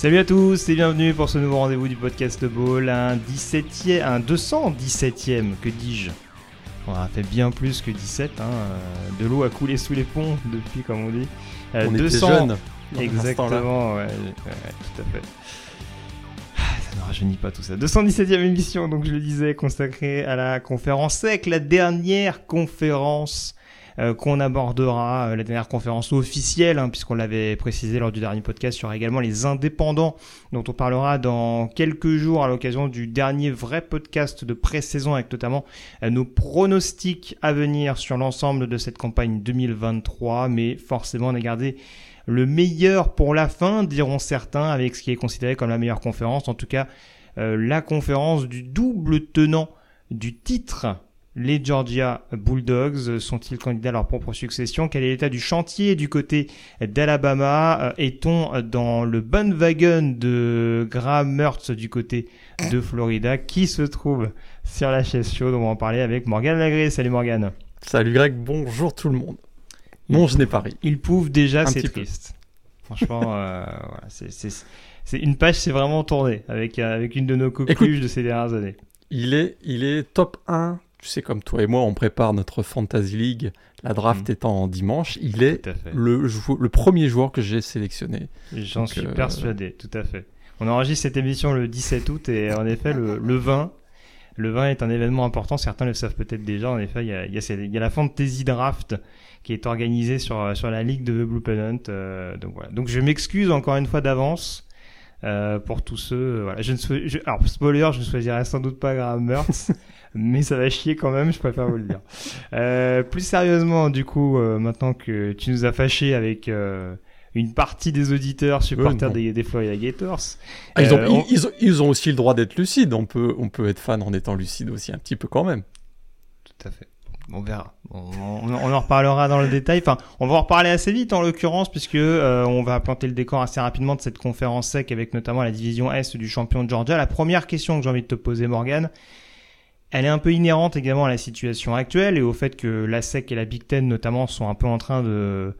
Salut à tous et bienvenue pour ce nouveau rendez-vous du podcast Ball, un 17e, un 217e, que dis-je? On a fait bien plus que 17, hein, euh, de l'eau a coulé sous les ponts depuis, comme on dit. Euh, On était jeunes. Exactement, ouais, ouais, tout à fait. Ah, Ça ne rajeunit pas tout ça. 217e émission, donc je le disais, consacrée à la conférence SEC, la dernière conférence qu'on abordera, euh, la dernière conférence officielle, hein, puisqu'on l'avait précisé lors du dernier podcast, aura également les indépendants, dont on parlera dans quelques jours à l'occasion du dernier vrai podcast de pré-saison, avec notamment euh, nos pronostics à venir sur l'ensemble de cette campagne 2023, mais forcément on a gardé le meilleur pour la fin, diront certains, avec ce qui est considéré comme la meilleure conférence, en tout cas euh, la conférence du double tenant du titre. Les Georgia Bulldogs sont-ils candidats à leur propre succession? Quel est l'état du chantier du côté d'Alabama? Euh, Est-on dans le bandwagon de Graham Mertz du côté de Florida? Qui se trouve sur la chaise chaude? On va en parler avec Morgan Lagré. Salut Morgan. Salut Greg, bonjour tout le monde. Non, je n'ai pas ri. Il prouve déjà, c'est peu. triste. Franchement, euh, voilà, c'est- une page, c'est vraiment tournée avec, euh, avec une de nos coqueluches Écoute. de ces dernières années. Il est, il est top 1. Tu sais, comme toi et moi, on prépare notre Fantasy League, la draft étant en dimanche. Il est le, premier joueur que j'ai sélectionné. J'en suis euh, persuadé, tout à fait. On enregistre cette émission le 17 août et en effet, le, le 20, le 20 est un événement important. Certains le savent peut-être déjà. En effet, il y a, il y a, ces- il y a la Fantasy Draft qui est organisée sur, sur la ligue de The Blue Pennant. euh, donc voilà. Donc je m'excuse encore une fois d'avance. Euh, pour tous ceux, euh, voilà. Je ne sou- je- alors spoiler, je ne choisirai sans doute pas Graham Mertz, mais ça va chier quand même. Je préfère vous le dire. Euh, plus sérieusement, du coup, maintenant que tu nous as fâché avec une partie des auditeurs supporters non. des, des Florida Gators. Ah, ils, ont, Euh, ils- on- ils ont, ils ont aussi le droit d'être lucides. On peut, on peut être fan en étant lucide aussi un petit peu quand même. Tout à fait. On verra. On, en reparlera dans le détail. Enfin, on va en reparler assez vite en l'occurrence, puisque euh, on va planter le décor assez rapidement de cette conférence sec avec notamment la division Est du champion de Georgia. La première question que j'ai envie de te poser, Morgan, elle est un peu inhérente également à la situation actuelle et au fait que la SEC et la Big Ten notamment sont un peu en train de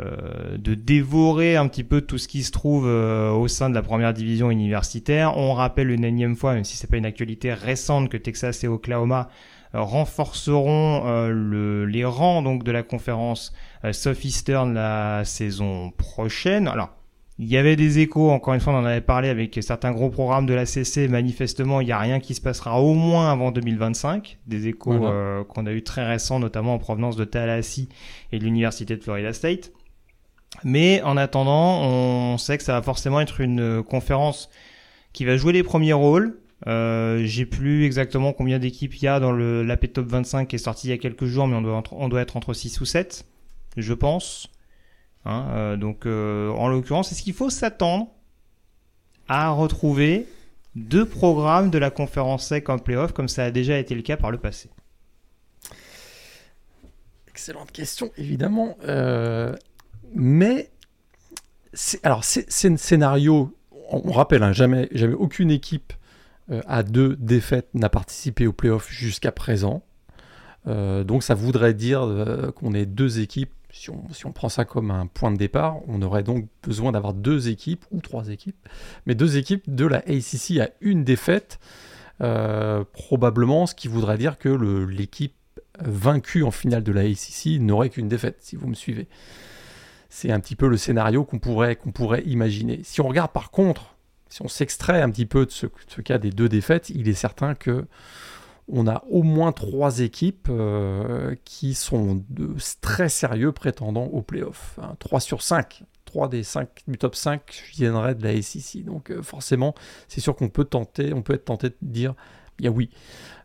euh, de dévorer un petit peu tout ce qui se trouve euh, au sein de la première division universitaire. On rappelle une énième fois, même si c'est pas une actualité récente, que Texas et Oklahoma renforceront euh, le, les rangs donc de la conférence euh, Southeastern la saison prochaine. Alors, il y avait des échos, encore une fois, on en avait parlé avec certains gros programmes de la CC. Manifestement, il n'y a rien qui se passera au moins avant 2025. Des échos Voilà. euh, qu'on a eu très récents, notamment en provenance de Tallahassee et de l'Université de Florida State. Mais en attendant, on sait que ça va forcément être une euh, conférence qui va jouer les premiers rôles. Euh, J'ai plus exactement combien d'équipes il y a dans le l'AP Top 25 qui est sorti il y a quelques jours, mais on doit, être entre 6 ou 7, je pense. Hein, euh, donc, euh, en l'occurrence, est-ce qu'il faut s'attendre à retrouver deux programmes de la conférence SEC en playoff, comme ça a déjà été le cas par le passé? Excellente question, évidemment. Mais, alors, c'est un scénario. On, rappelle, hein, jamais, jamais aucune équipe à deux défaites n'a participé au playoff jusqu'à présent. Euh, donc, ça voudrait dire euh, qu'on ait deux équipes. Si on, si on prend ça comme un point de départ, on aurait donc besoin d'avoir deux équipes ou trois équipes, mais deux équipes de la ACC à une défaite, euh, probablement, ce qui voudrait dire que l'équipe vaincu en finale de la ACC n'aurait qu'une défaite, si vous me suivez. C'est un petit peu le scénario qu'on pourrait, qu'on pourrait imaginer. Si on regarde par contre, si on s'extrait un petit peu de ce, cas des deux défaites, il est certain que on a au moins trois équipes euh, qui sont de très sérieux prétendants au playoff. Hein, 3 sur 5. 3 des 5 du top 5 viendraient de la SEC. Donc euh, forcément, c'est sûr qu'on peut tenter, on peut être tenté de dire a oui.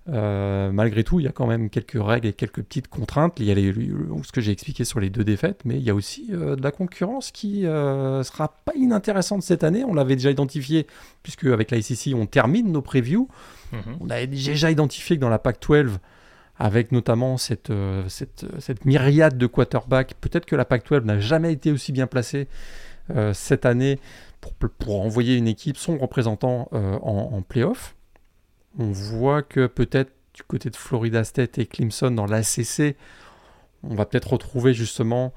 Euh, malgré tout, il y a quand même quelques règles et quelques petites contraintes. Il y a les, ce que j'ai expliqué sur les deux défaites, mais il y a aussi euh, de la concurrence qui euh, sera pas inintéressante cette année. On l'avait déjà identifié, puisque avec la SEC, on termine nos previews. Mhm. On avait déjà identifié que dans la PAC-12, avec notamment cette, cette, cette, myriade de quarterbacks, peut-être que la PAC-12 n'a jamais été aussi bien placée cette année pour, pour, envoyer une équipe, son représentant en, en playoff. On voit que peut-être du côté de Florida State et Clemson dans l'ACC, on va peut-être retrouver justement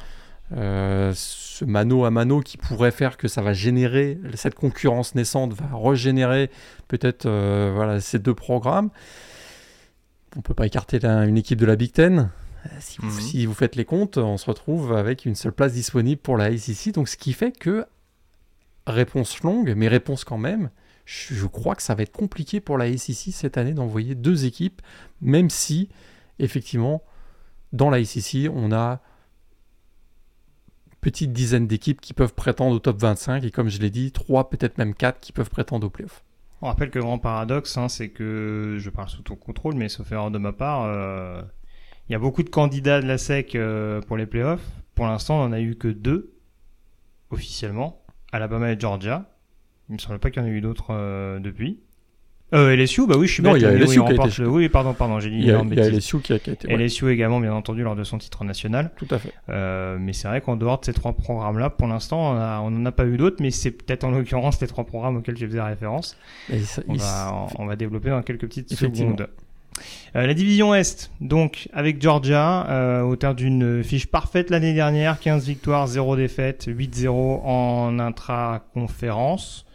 euh, ce mano à mano qui pourrait faire que ça va générer, cette concurrence naissante va régénérer peut-être euh, voilà, ces deux programmes. On ne peut pas écarter une équipe de la Big Ten. Si vous, mhm. si vous, faites les comptes, on se retrouve avec une seule place disponible pour la ACC. Donc ce qui fait que, réponse longue, mais réponse quand même, je crois que ça va être compliqué pour la SEC cette année d'envoyer deux équipes, même si, effectivement, dans la SEC, on a une petite dizaine d'équipes qui peuvent prétendre au top 25, et comme je l'ai dit, trois, peut-être même quatre qui peuvent prétendre au playoff. On rappelle que le grand paradoxe, hein, c'est que, je parle sous ton contrôle, mais sauf erreur de ma part, euh, il y a beaucoup de candidats de la SEC euh, pour les playoffs. Pour l'instant, on n'en a eu que deux, officiellement, Alabama et Georgia. Il me semble pas qu'il y en ait eu d'autres euh, depuis. Euh, LSU, bah oui, je suis Non, il y a LSU qui a été Oui, pardon, pardon, j'ai dit Il y a, il y a LSU qui a, qui a été. LSU également, bien entendu, lors de son titre national. Tout à fait. Euh, mais c'est vrai qu'en dehors de ces trois programmes-là, pour l'instant, on n'en a, pas eu d'autres, mais c'est peut-être en l'occurrence les trois programmes auxquels je faisais référence. on, va, on, va développer dans quelques petites secondes. Euh, la division Est, donc avec Georgia, euh, au terme d'une fiche parfaite l'année dernière, 15 victoires, 0 défaites, 8-0 en intra-conférence.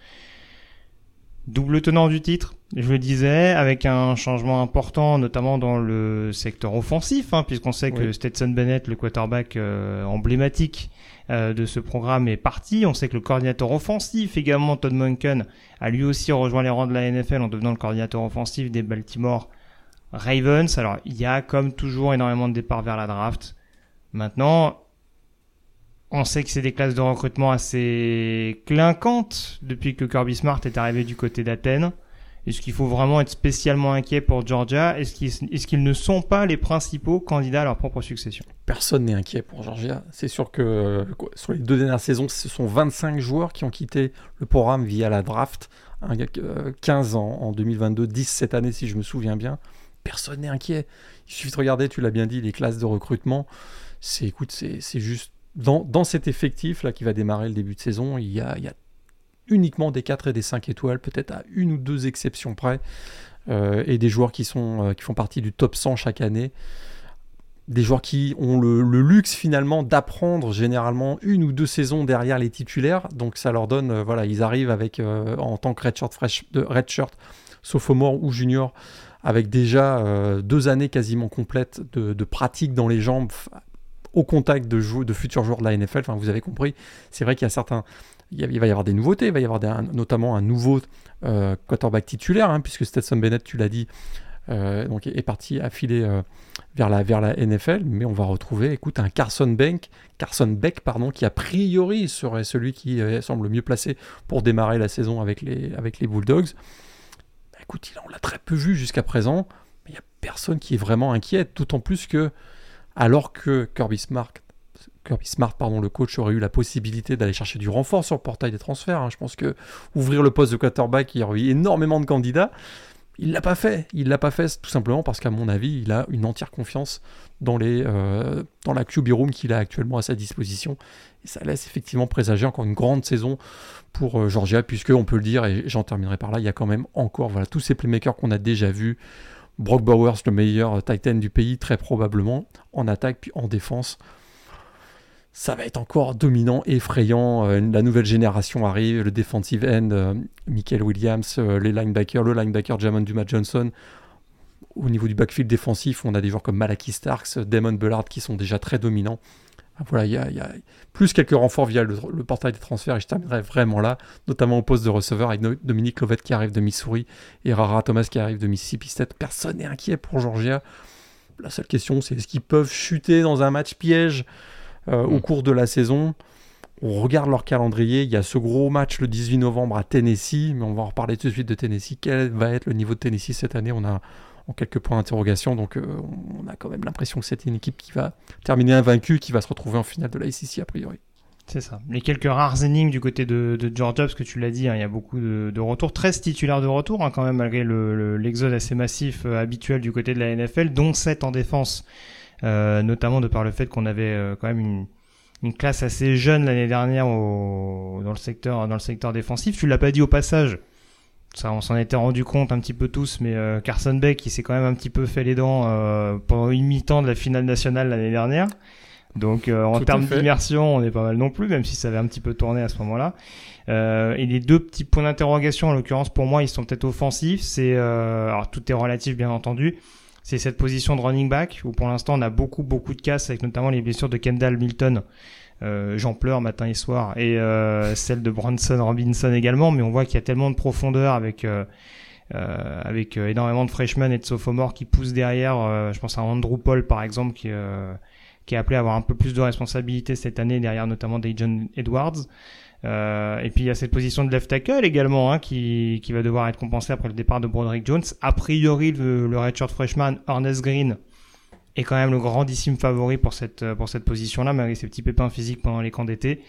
Double tenant du titre, je le disais, avec un changement important, notamment dans le secteur offensif, hein, puisqu'on sait que Stetson Bennett, le quarterback euh, emblématique euh, de ce programme, est parti. On sait que le coordinateur offensif, également Todd Monken, a lui aussi rejoint les rangs de la NFL en devenant le coordinateur offensif des Baltimore Ravens. Alors, il y a comme toujours énormément de départs vers la draft. Maintenant, on sait que c'est des classes de recrutement assez clinquantes depuis que Kirby Smart est arrivé du côté d'Athènes. Est-ce qu'il faut vraiment être spécialement inquiet pour Georgia? Est-ce qu'ils ne sont pas les principaux candidats à leur propre succession? Personne n'est inquiet pour Georgia. C'est sûr que sur les deux dernières saisons, ce sont 25 joueurs qui ont quitté le programme via la draft. 15 en, en 2022, 10 cette année si je me souviens bien. Personne n'est inquiet. Il suffit de regarder, tu l'as bien dit, les classes de recrutement. C'est, écoute, c'est juste dans, cet effectif là qui va démarrer le début de saison, il y a, uniquement des 4 et des 5 étoiles, peut-être à une ou deux exceptions près, euh, et des joueurs qui, sont, euh, qui font partie du top 100 chaque année. Des joueurs qui ont le, luxe finalement d'apprendre généralement une ou deux saisons derrière les titulaires, donc ça leur donne, euh, voilà, ils arrivent avec en tant que redshirt, fresh, redshirt sophomore ou junior, avec déjà deux années quasiment complètes de pratique dans les jambes au contact de, de futurs joueurs de la NFL. Enfin, vous avez compris, c'est vrai qu'il y a certains. Il, va y avoir des nouveautés, il va y avoir notamment un nouveau euh, quarterback titulaire, hein, puisque Stetson Bennett, tu l'as dit, euh, donc est parti affiler euh, vers, la, NFL, mais on va retrouver, écoute, un Carson Beck, Carson Beck, pardon, qui a priori serait celui qui semble mieux placé pour démarrer la saison avec les, Bulldogs. Bah, écoute, on l'a très peu vu jusqu'à présent, mais il n'y a personne qui est vraiment inquiet, d'autant plus que alors que Kirby Smart, Kirby pardon, le coach aurait eu la possibilité d'aller chercher du renfort sur le portail des transferts. Hein. Je pense que ouvrir le poste de quarterback, il y aurait eu énormément de candidats. Il l'a pas fait. Il l'a pas fait tout simplement parce qu'à mon avis, il a une entière confiance dans, euh, la QB room qu'il a actuellement à sa disposition. Et ça laisse effectivement présager encore une grande saison pour euh, Georgia, puisque on peut le dire, et j'en terminerai par là, il y a quand même encore voilà, tous ces playmakers qu'on a déjà vus. Brock Bowers, le meilleur Titan du pays, très probablement, en attaque puis en défense. Ça va être encore dominant, effrayant. Euh, la nouvelle génération arrive, le defensive end, euh, Michael Williams, euh, les linebackers, le linebacker Jamon Dumas Johnson. Au niveau du backfield défensif, on a des joueurs comme Malaki Starks, Damon Bullard qui sont déjà très dominants. Voilà, il y, a, plus quelques renforts via le, portail des transferts et je terminerai vraiment là, notamment au poste de receveur avec Dominique Lovett qui arrive de Missouri et Rara Thomas qui arrive de Mississippi State. Personne n'est inquiet pour Georgia. La seule question, c'est est-ce qu'ils peuvent chuter dans un match piège euh, au mm. cours de la saison? On regarde leur calendrier. Il y a ce gros match le 18 novembre à Tennessee, mais on va en reparler tout de suite de Tennessee. Quel va être le niveau de Tennessee cette année? On a quelques points d'interrogation, donc euh, on a quand même l'impression que c'est une équipe qui va terminer invaincue, qui va se retrouver en finale de la SEC a priori. C'est ça. Les quelques rares énigmes du côté de, de Georgia, que tu l'as dit, hein, il y a beaucoup de, retours, 13 titulaires de retour, hein, quand même, malgré l'exode le, assez massif euh, habituel du côté de la NFL, dont 7 en défense, euh, notamment de par le fait qu'on avait quand même une, classe assez jeune l'année dernière dans le secteur dans le secteur défensif. Tu l'as pas dit au passage. Ça, on s'en était rendu compte un petit peu tous, mais euh, Carson Beck, qui s'est quand même un petit peu fait les dents euh, pendant une mi-temps de la finale nationale l'année dernière. Donc euh, en termes d'immersion, on est pas mal non plus, même si ça avait un petit peu tourné à ce moment-là. Euh, et les deux petits points d'interrogation, en l'occurrence pour moi, ils sont peut-être offensifs. C'est alors tout est relatif bien entendu. C'est cette position de running back où pour l'instant on a beaucoup beaucoup de casse avec notamment les blessures de Kendall Milton euh, j'en pleure matin et soir, et euh, celle de Bronson Robinson également, mais on voit qu'il y a tellement de profondeur avec euh, avec énormément de freshmen et de sophomores qui poussent derrière. je pense à Andrew Paul par exemple qui qui est appelé à avoir un peu plus de responsabilité cette année derrière notamment John Edwards. Euh, et puis il y a cette position de left tackle également hein, qui, qui va devoir être compensée après le départ de Broderick Jones. A priori le, le redshirt freshman Ernest Green est quand même le grandissime favori pour cette, pour cette position-là, malgré ses petits pépins physiques pendant les camps d'été.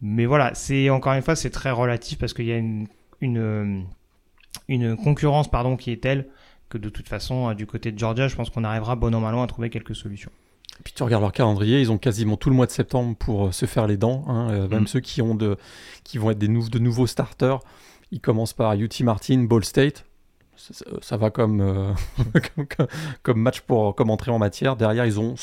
Mais voilà, c'est encore une fois, c'est très relatif parce qu'il y a une, une, une concurrence pardon, qui est telle que de toute façon, du côté de Georgia, je pense qu'on arrivera bon an mal à trouver quelques solutions. Et puis tu regardes leur calendrier, ils ont quasiment tout le mois de septembre pour euh, se faire les dents. Hein, euh, même mm. ceux qui, ont de, qui vont être des de nouveaux starters, ils commencent par UT Martin, Ball State ça, va comme, euh, comme, match pour comme entrée en matière. Derrière, ils ont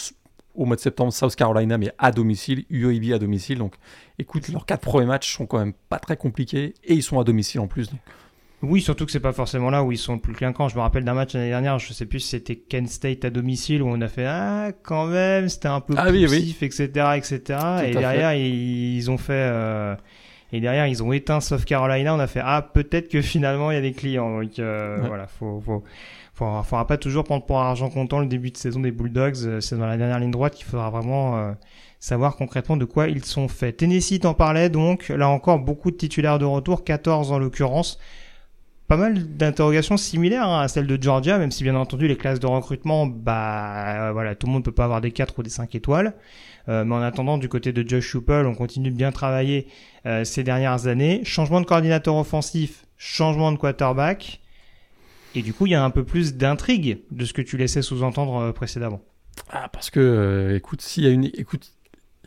au mois de septembre South Carolina, mais à domicile, UAB à domicile. Donc, écoute, leurs quatre premiers matchs sont quand même pas très compliqués et ils sont à domicile en plus. Oui, surtout que c'est pas forcément là où ils sont le plus clinquants. Je me rappelle d'un match l'année dernière, je sais plus si c'était Kent State à domicile où on a fait ah quand même, c'était un peu ah, poussif, etc., etc. et derrière ils, ont fait euh, et derrière, ils ont éteint South Carolina. On a fait ah peut-être que finalement il y a des clients. Donc euh, voilà, faut, faut, faut, faudra pas toujours prendre pour argent comptant le début de saison des Bulldogs. Euh, c'est dans la dernière ligne droite qu'il faudra vraiment euh, savoir concrètement de quoi ils sont faits. Tennessee t'en parlait donc. Là encore, beaucoup de titulaires de retour, 14 en l'occurrence. Pas mal d'interrogations similaires hein, à celles de Georgia, même si bien entendu les classes de recrutement, bah voilà, tout le monde peut pas avoir des 4 ou des 5 étoiles. Euh, mais en attendant, du côté de Josh Schuppel, on continue de bien travailler euh, ces dernières années. Changement de coordinateur offensif, changement de quarterback. Et du coup, il y a un peu plus d'intrigue de ce que tu laissais sous-entendre euh, précédemment. Ah, parce que, écoute, s'il y a une. Écoute,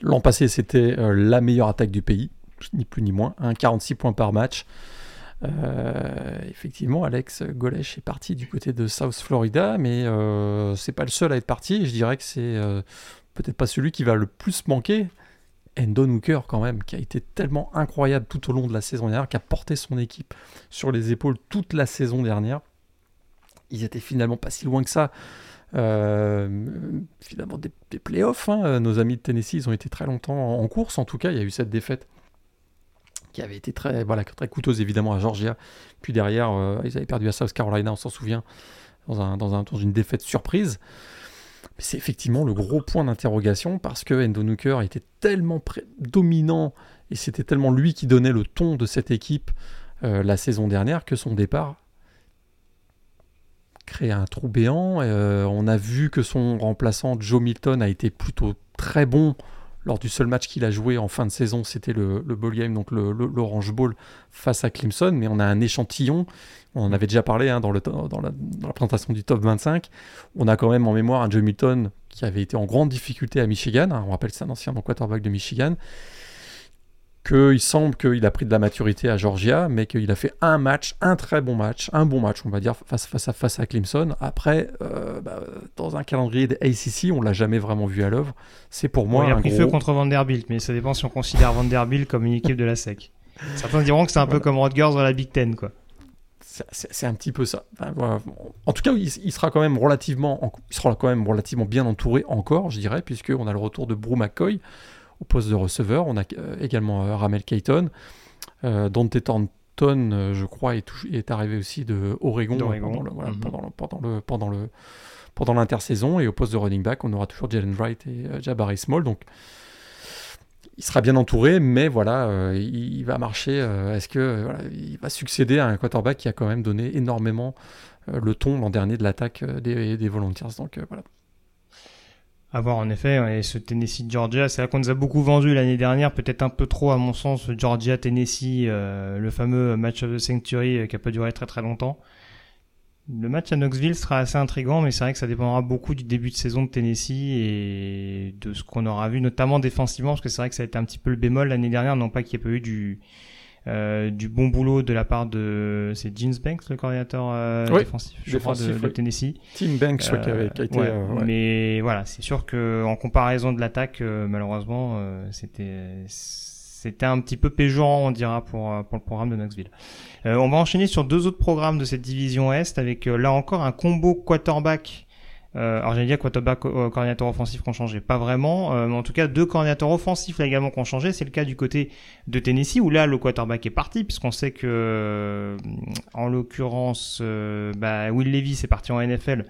l'an passé, c'était la meilleure attaque du pays, ni plus ni moins. 46 points par match. effectivement, Alex Golesh est parti du côté de South Florida, mais c'est pas le seul à être parti. Je dirais que c'est peut-être pas celui qui va le plus manquer. Endon Hooker quand même, qui a été tellement incroyable tout au long de la saison dernière, qui a porté son équipe sur les épaules toute la saison dernière. Ils étaient finalement pas si loin que ça. Euh, finalement des, playoffs. Hein. Nos amis de Tennessee, ils ont été très longtemps en, course. En tout cas, il y a eu cette défaite qui avait été très, coûteuse évidemment à Georgia. Puis derrière, euh, ils avaient perdu à South Carolina, on s'en souvient, dans une défaite surprise c'est effectivement le gros point d'interrogation parce que Endo était tellement dominant et c'était tellement lui qui donnait le ton de cette équipe euh, la saison dernière que son départ crée un trou béant. Euh, on a vu que son remplaçant Joe Milton a été plutôt très bon lors du seul match qu'il a joué en fin de saison, c'était le, le game, donc l'Orange Bowl face à Clemson, mais on a un échantillon on en avait déjà parlé hein, dans, le, la, présentation du top 25. On a quand même en mémoire un Joe Milton qui avait été en grande difficulté à Michigan. On rappelle c'est un ancien quarterback de Michigan. Qu'il semble qu'il a pris de la maturité à Georgia, mais qu'il a fait un match, un très bon match, un bon match, on va dire, face, face, à, face à Clemson. Après, euh, bah, dans un calendrier de ACC, on l'a jamais vraiment vu à l'œuvre. C'est pour moi. il a pris feu contre Vanderbilt, mais ça dépend si on considère Vanderbilt comme une équipe de la SEC. Certains diront que c'est un peu comme Rutgers dans la Big Ten, quoi. C'est un petit peu ça. En tout cas, il, sera quand même relativement, il sera quand même relativement bien entouré encore, je dirais, puisqu'on a le retour de Brew McCoy au poste de receveur. On a euh, également euh, Ramel Kayton. Euh, Dante Thornton, je crois, est, est, arrivé aussi de Oregon, pendant, le, pendant, le, pendant l'intersaison. Et au poste de running back, on aura toujours Jalen Wright et Jabari Small. Donc, il sera bien entouré, mais voilà, il, va marcher. Est-ce que voilà, il va succéder à un quarterback qui a quand même donné énormément le ton l'an dernier de l'attaque des, des Volunteers Donc voilà. À voir en effet, et ce Tennessee-Georgia, c'est là qu'on nous a beaucoup vendu l'année dernière, peut-être un peu trop à mon sens, Georgia-Tennessee, le fameux match of the century qui a pas duré très très longtemps. Le match à Knoxville sera assez intrigant, mais c'est vrai que ça dépendra beaucoup du début de saison de Tennessee et de ce qu'on aura vu, notamment défensivement, parce que c'est vrai que ça a été un petit peu le bémol l'année dernière, non pas qu'il n'y ait pas eu du, euh, du bon boulot de la part de c'est James Banks le coordinateur euh, défensif je crois de, Tennessee Tim Banks qui, avait, qui a été euh, mais voilà c'est sûr que en comparaison de l'attaque malheureusement c'était c'était un petit peu péjorant, on dira, pour, euh, pour le programme de Knoxville. Euh, on va enchaîner sur deux autres programmes de cette division Est, avec euh, là encore un combo quarterback. Euh, alors j'allais dire quarterback coordinateur offensif qui ont changé, pas vraiment, mais en tout cas deux coordinateurs offensifs là également qui ont changé. C'est le cas du côté de Tennessee où là le quarterback est parti puisqu'on sait que en l'occurrence bah, Will Levis est parti en NFL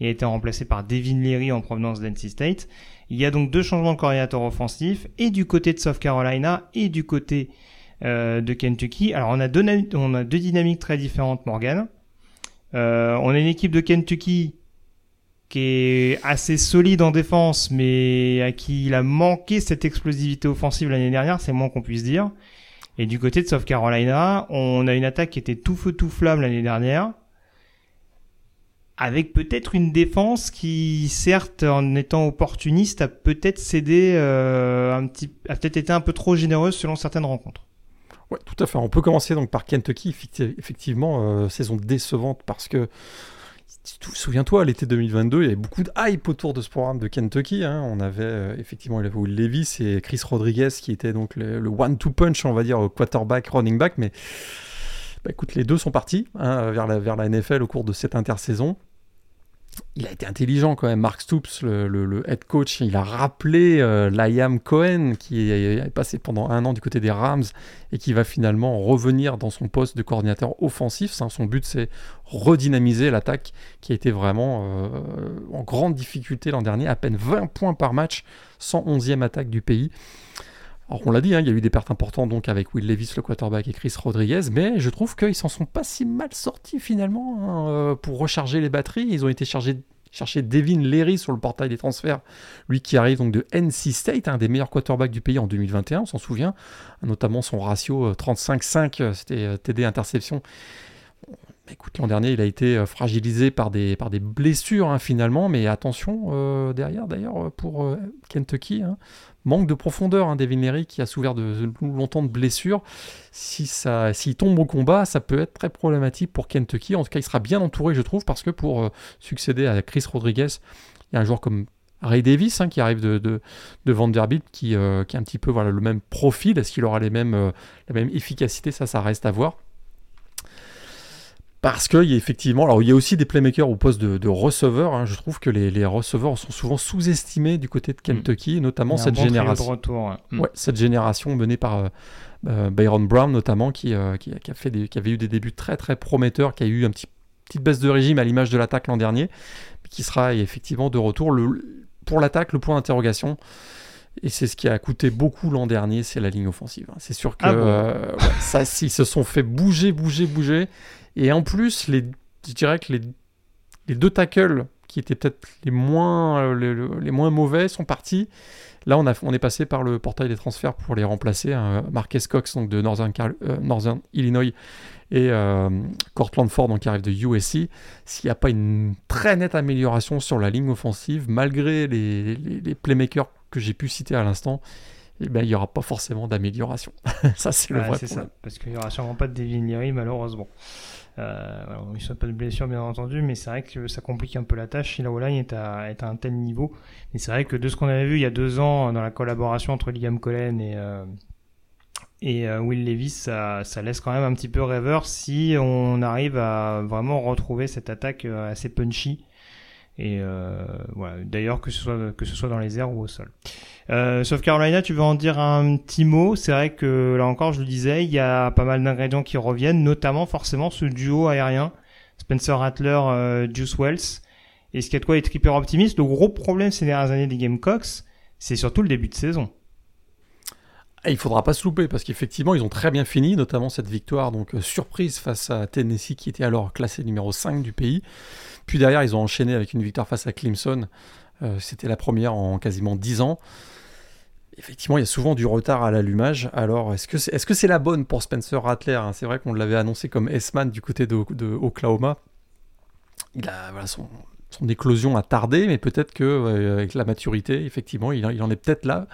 et a été remplacé par Devin Leary en provenance d'NC State. Il y a donc deux changements de coordinateur offensif, et du côté de South Carolina, et du côté euh, de Kentucky. Alors on a, deux, on a deux dynamiques très différentes, Morgan. Euh, on a une équipe de Kentucky qui est assez solide en défense, mais à qui il a manqué cette explosivité offensive l'année dernière, c'est moins qu'on puisse dire. Et du côté de South Carolina, on a une attaque qui était tout feu tout flamme l'année dernière, avec peut-être une défense qui, certes, en étant opportuniste, a peut-être cédé euh, un petit, a peut-être été un peu trop généreuse selon certaines rencontres. Ouais, tout à fait. On peut commencer donc par Kentucky, effectivement, euh, saison décevante parce que Souviens-toi, l'été 2022, il y avait beaucoup de hype autour de ce programme de Kentucky. Hein. On avait euh, effectivement Will Levis et Chris Rodriguez qui étaient donc le, one-two punch, on va dire, quarterback, running back. Mais bah, écoute, les deux sont partis hein, vers la NFL au cours de cette intersaison il a été intelligent quand même. Mark Stoops, le, head coach, il a rappelé euh, Liam Cohen, qui est passé pendant un an du côté des Rams et qui va finalement revenir dans son poste de coordinateur offensif. Son but, c'est redynamiser l'attaque qui a été vraiment euh, en grande difficulté l'an dernier, à peine 20 points par match, 111e attaque du pays. Alors on l'a dit, hein, il y a eu des pertes importantes donc avec Will Levis, le quarterback, et Chris Rodriguez, mais je trouve qu'ils s'en sont pas si mal sortis finalement hein, euh, pour recharger les batteries. Ils ont été chargés chercher Devin Leary sur le portail des transferts, lui qui arrive donc de NC State, un des meilleurs quarterbacks du pays en 2021, on s'en souvient, notamment son ratio 35-5, euh, euh, c'était TD interception. Écoute, l'an dernier, il a été fragilisé par des, blessures hein, finalement, mais attention derrière d'ailleurs pour Kentucky. Hein, manque de profondeur. Hein, Devin qui a souffert de, longtemps de blessures. Si ça, s'il tombe au combat, ça peut être très problématique pour Kentucky. En tout cas, il sera bien entouré, je trouve, parce que pour euh, succéder à Chris Rodriguez, il y a un joueur comme Ray Davis hein, qui arrive de, de, Vanderbilt, qui, euh, a un petit peu voilà, le même profil. Est-ce qu'il aura les mêmes, euh, la même efficacité? Ça, ça reste à voir. Parce qu'il y a effectivement, alors il y a aussi des playmakers au poste de, receveur. Hein. Je trouve que les, receveurs sont souvent sous-estimés du côté de mm. Kentucky, notamment cette génération. Mm. ouais. cette génération menée par euh, euh, Byron Brown notamment, qui, euh, qui, a fait des, qui avait eu des débuts très très prometteurs, qui a eu une petit, petite baisse de régime à l'image de l'attaque l'an dernier, qui sera effectivement de retour. Le, pour l'attaque, le point d'interrogation. Et c'est ce qui a coûté beaucoup l'an dernier, c'est la ligne offensive. Hein. C'est sûr que ah ça, s'ils se sont fait bouger, bouger, bouger. Et en plus, les, je dirais que les, les deux tackles qui étaient peut-être les moins, euh, les, moins mauvais sont partis. Là, on, a, on est passé par le portail des transferts pour les remplacer. Hein. Marques Cox donc de Northern, euh, Northern Illinois et euh, Cortland Ford donc, qui arrive de USC. S'il n'y a pas une très nette amélioration sur la ligne offensive, malgré les, les, playmakers que j'ai pu citer à l'instant, eh ben, il n'y aura pas forcément d'amélioration. ça, c'est le vrai problème. Ça, parce qu'il n'y aura sûrement pas de Devin malheureusement. Euh, il ne pas de blessure, bien entendu, mais c'est vrai que ça complique un peu la tâche si la O-line est à, est à un tel niveau. Mais c'est vrai que de ce qu'on avait vu il y a deux ans dans la collaboration entre Liam Collen et, euh, et euh, Will Levis, ça, ça, laisse quand même un petit peu rêveur si on arrive à vraiment retrouver cette attaque euh, assez punchy et euh. D'ailleurs, que que ce soit dans les airs ou au sol. Euh, South Carolina, tu veux en dire un petit mot? C'est vrai que là encore, je le disais, il y a pas mal d'ingrédients qui reviennent, notamment forcément ce duo aérien Spencer Rattler, euh, Juice Wells. Et ce qui est de quoi être hyper optimiste? Le gros problème ces dernières années des Gamecocks, c'est surtout le début de saison. il faudra pas se louper parce qu'effectivement, ils ont très bien fini, notamment cette victoire donc euh, surprise face à Tennessee qui était alors classé numéro 5 du pays. Puis derrière, ils ont enchaîné avec une victoire face à Clemson. Euh, c'était la première en quasiment 10 ans. Effectivement, il y a souvent du retard à l'allumage. Alors, est-ce que c'est est -ce c'est la bonne pour Spencer Rattler hein? C'est vrai qu'on l'avait annoncé comme S-Man du côté de, Oklahoma. Il a, son, éclosion a tardé, mais peut-être que avec la maturité, effectivement, il en est peut-être là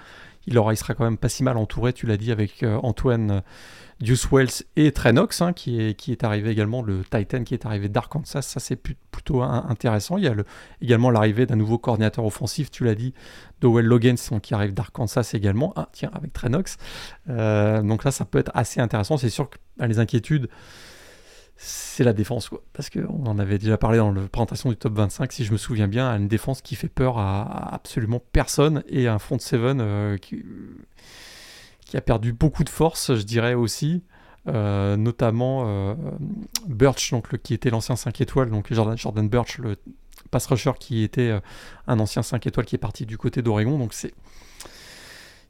il, aura, il sera quand même pas si mal entouré, tu l'as dit, avec euh, Antoine euh, Deuce Wells et Trenox, hein, qui, est, arrivé également, le Titan qui est arrivé d'Arkansas. Ça, c'est plutôt intéressant. Il y a le, également l'arrivée d'un nouveau coordinateur offensif, tu l'as dit, Dowell Logan, qui arrive d'Arkansas également. Ah, tiens, avec Trenox. Euh, donc là, ça peut être assez intéressant. C'est sûr que bah, les inquiétudes c'est la défense, quoi. Parce qu'on en avait déjà parlé dans la présentation du top 25, si je me souviens bien, une défense qui fait peur à, absolument personne et un front 7 euh, qui, a perdu beaucoup de force, je dirais aussi. Euh, notamment euh, Birch, qui était l'ancien 5 étoiles, donc Jordan, Jordan Birch, le pass rusher qui était un ancien 5 étoiles qui est parti du côté d'Oregon. Donc c'est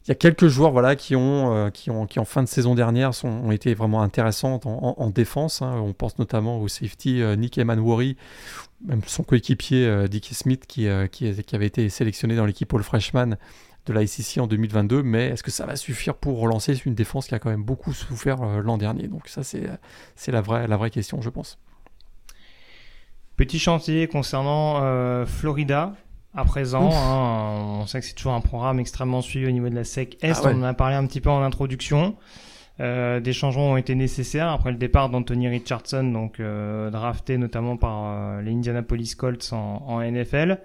il y a quelques joueurs voilà, qui, ont, euh, qui, ont, qui en fin de saison dernière sont, ont été vraiment intéressants en, défense. Hein. On pense notamment au safety euh, Nick Emanwari, même son coéquipier euh, Dickie Smith qui, qui, qui, avait été sélectionné dans l'équipe All Freshman de la SEC en 2022. Mais est-ce que ça va suffire pour relancer une défense qui a quand même beaucoup souffert l'an dernier? Donc ça c'est la vraie, la vraie question je pense. Petit chantier concernant Florida, à présent. Hein, on sait que c'est toujours un programme extrêmement suivi au niveau de la SEC Est. Ah on en a parlé un petit peu en introduction. Euh, des changements ont été nécessaires après le départ d'Anthony Richardson, donc euh, drafté notamment par euh, les Indianapolis Colts en, en NFL.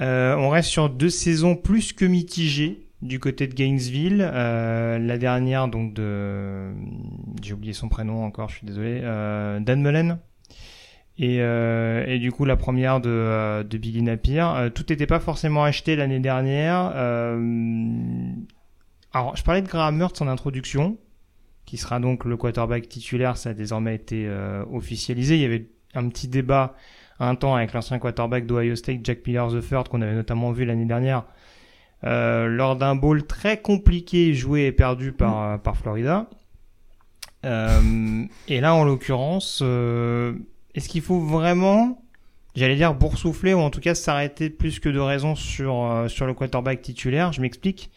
On reste sur deux saisons plus que mitigées du côté de Gainesville. la dernière, donc de, j'ai oublié son prénom encore, je suis désolé, Dan Mullen, et, euh, et, du coup, la première de, euh, de Billy Napier. Euh, tout n'était pas forcément acheté l'année dernière. Euh, alors, je parlais de Graham Mertz en introduction, qui sera donc le quarterback titulaire. Ça a désormais été euh, officialisé. Il y avait un petit débat un temps avec l'ancien quarterback d'Ohio State, Jack Miller III, qu'on avait notamment vu l'année dernière, lors d'un bowl très compliqué joué et perdu par, par Florida. et là, en l'occurrence est-ce qu'il faut vraiment, j'allais dire boursoufler ou en tout cas s'arrêter plus que de raison sur euh, sur le quarterback titulaire Je m'explique.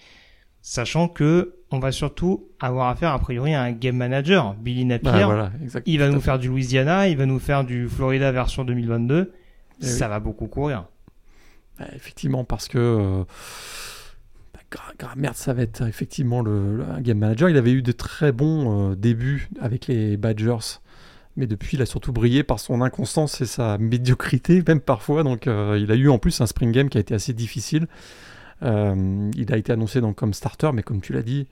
Sachant que on va surtout avoir affaire a priori à un game manager, Billy Napier. Bah, il va nous faire du Louisiana, il va nous faire du Florida version 2022. Eh ça va beaucoup courir. Bah, effectivement, parce que euh, bah, merde, ça va être effectivement le, game manager. Il avait eu de très bons euh, débuts avec les Badgers mais depuis, il a surtout brillé par son inconstance et sa médiocrité, même parfois. Donc, euh, il a eu en plus un spring game qui a été assez difficile. Euh, il a été annoncé comme starter, mais comme tu l'as dit,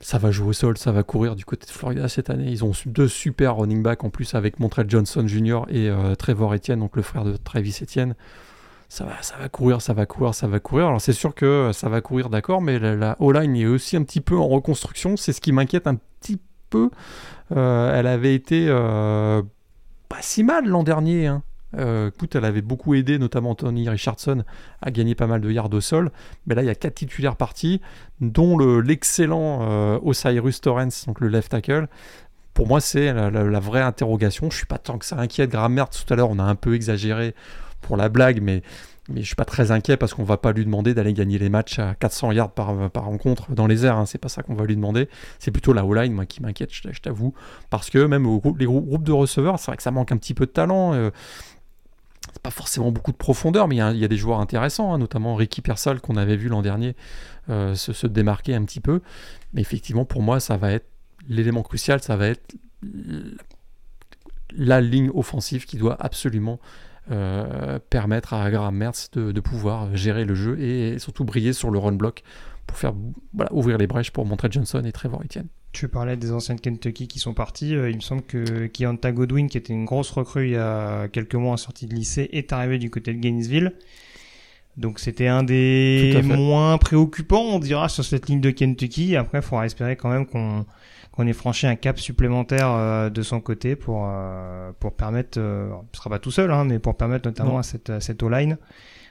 ça va jouer au sol, ça va courir du côté de Florida cette année. Ils ont deux super running backs en plus avec Montrell Johnson Jr. et euh, Trevor Etienne, donc le frère de Travis Etienne. Ça va, ça va courir, ça va courir, ça va courir. Alors c'est sûr que ça va courir, d'accord, mais la, la O-line est aussi un petit peu en reconstruction. C'est ce qui m'inquiète un petit peu. Euh, elle avait été euh, pas si mal l'an dernier. Hein. Euh, écoute, elle avait beaucoup aidé, notamment Tony Richardson, à gagner pas mal de yards au sol. Mais là, il y a quatre titulaires partis, dont l'excellent Osiris Torrens, donc le left tackle. Pour moi, c'est la, vraie interrogation. Je suis pas tant que ça inquiète. Grammaire, tout à l'heure, on a un peu exagéré pour la blague, mais mais je suis pas très inquiet parce qu'on va pas lui demander d'aller gagner les matchs à 400 yards par, par rencontre dans les airs. Hein. C'est pas ça qu'on va lui demander. C'est plutôt la O-line moi, qui m'inquiète, je, t'avoue. Parce que même les groupes de receveurs, c'est vrai que ça manque un petit peu de talent. Euh, c'est pas forcément beaucoup de profondeur, mais il y, a des joueurs intéressants, hein, notamment Ricky Persal qu'on avait vu l'an dernier euh, se, se, démarquer un petit peu. Mais effectivement, pour moi, ça va être l'élément crucial, ça va être la ligne offensive qui doit absolument euh, permettre à Graham Mertz de, pouvoir gérer le jeu et surtout briller sur le run block pour faire ouvrir les brèches pour montrer Johnson et Trevor Etienne. Tu parlais des anciens Kentucky qui sont partis. Euh, il me semble que Keonta Godwin, qui était une grosse recrue il y a quelques mois en sortie de lycée, est arrivé du côté de Gainesville. Donc c'était un des moins préoccupants, on dira, sur cette ligne de Kentucky. Après, il faudra espérer quand même qu'on qu'on ait franchi un cap supplémentaire euh, de son côté pour euh, pour permettre, euh, ne sera pas tout seul, hein, mais pour permettre notamment à cette cette O-line,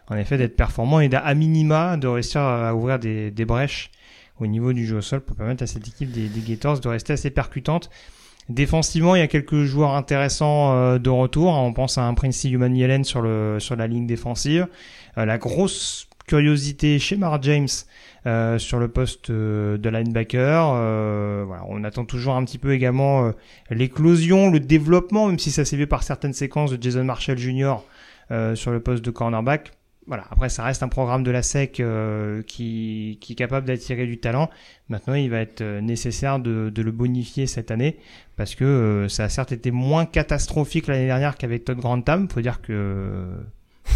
en effet, d'être performant et d'à minima de réussir à ouvrir des, des brèches au niveau du jeu au sol pour permettre à cette équipe des, des Gators de rester assez percutante. Défensivement, il y a quelques joueurs intéressants euh, de retour. On pense à un Prince Human Yellen sur, le, sur la ligne défensive. Euh, la grosse curiosité chez Mark James euh, sur le poste de linebacker. on attend toujours un petit peu également l'éclosion, le développement, même si ça s'est vu par certaines séquences de Jason Marshall Jr. sur le poste de cornerback voilà, après ça reste un programme de la SEC euh, qui, est capable d'attirer du talent. Maintenant, il va être euh, nécessaire de, le bonifier cette année parce que euh, ça a certes été moins catastrophique l'année dernière qu'avec Todd Grantham. Faut dire que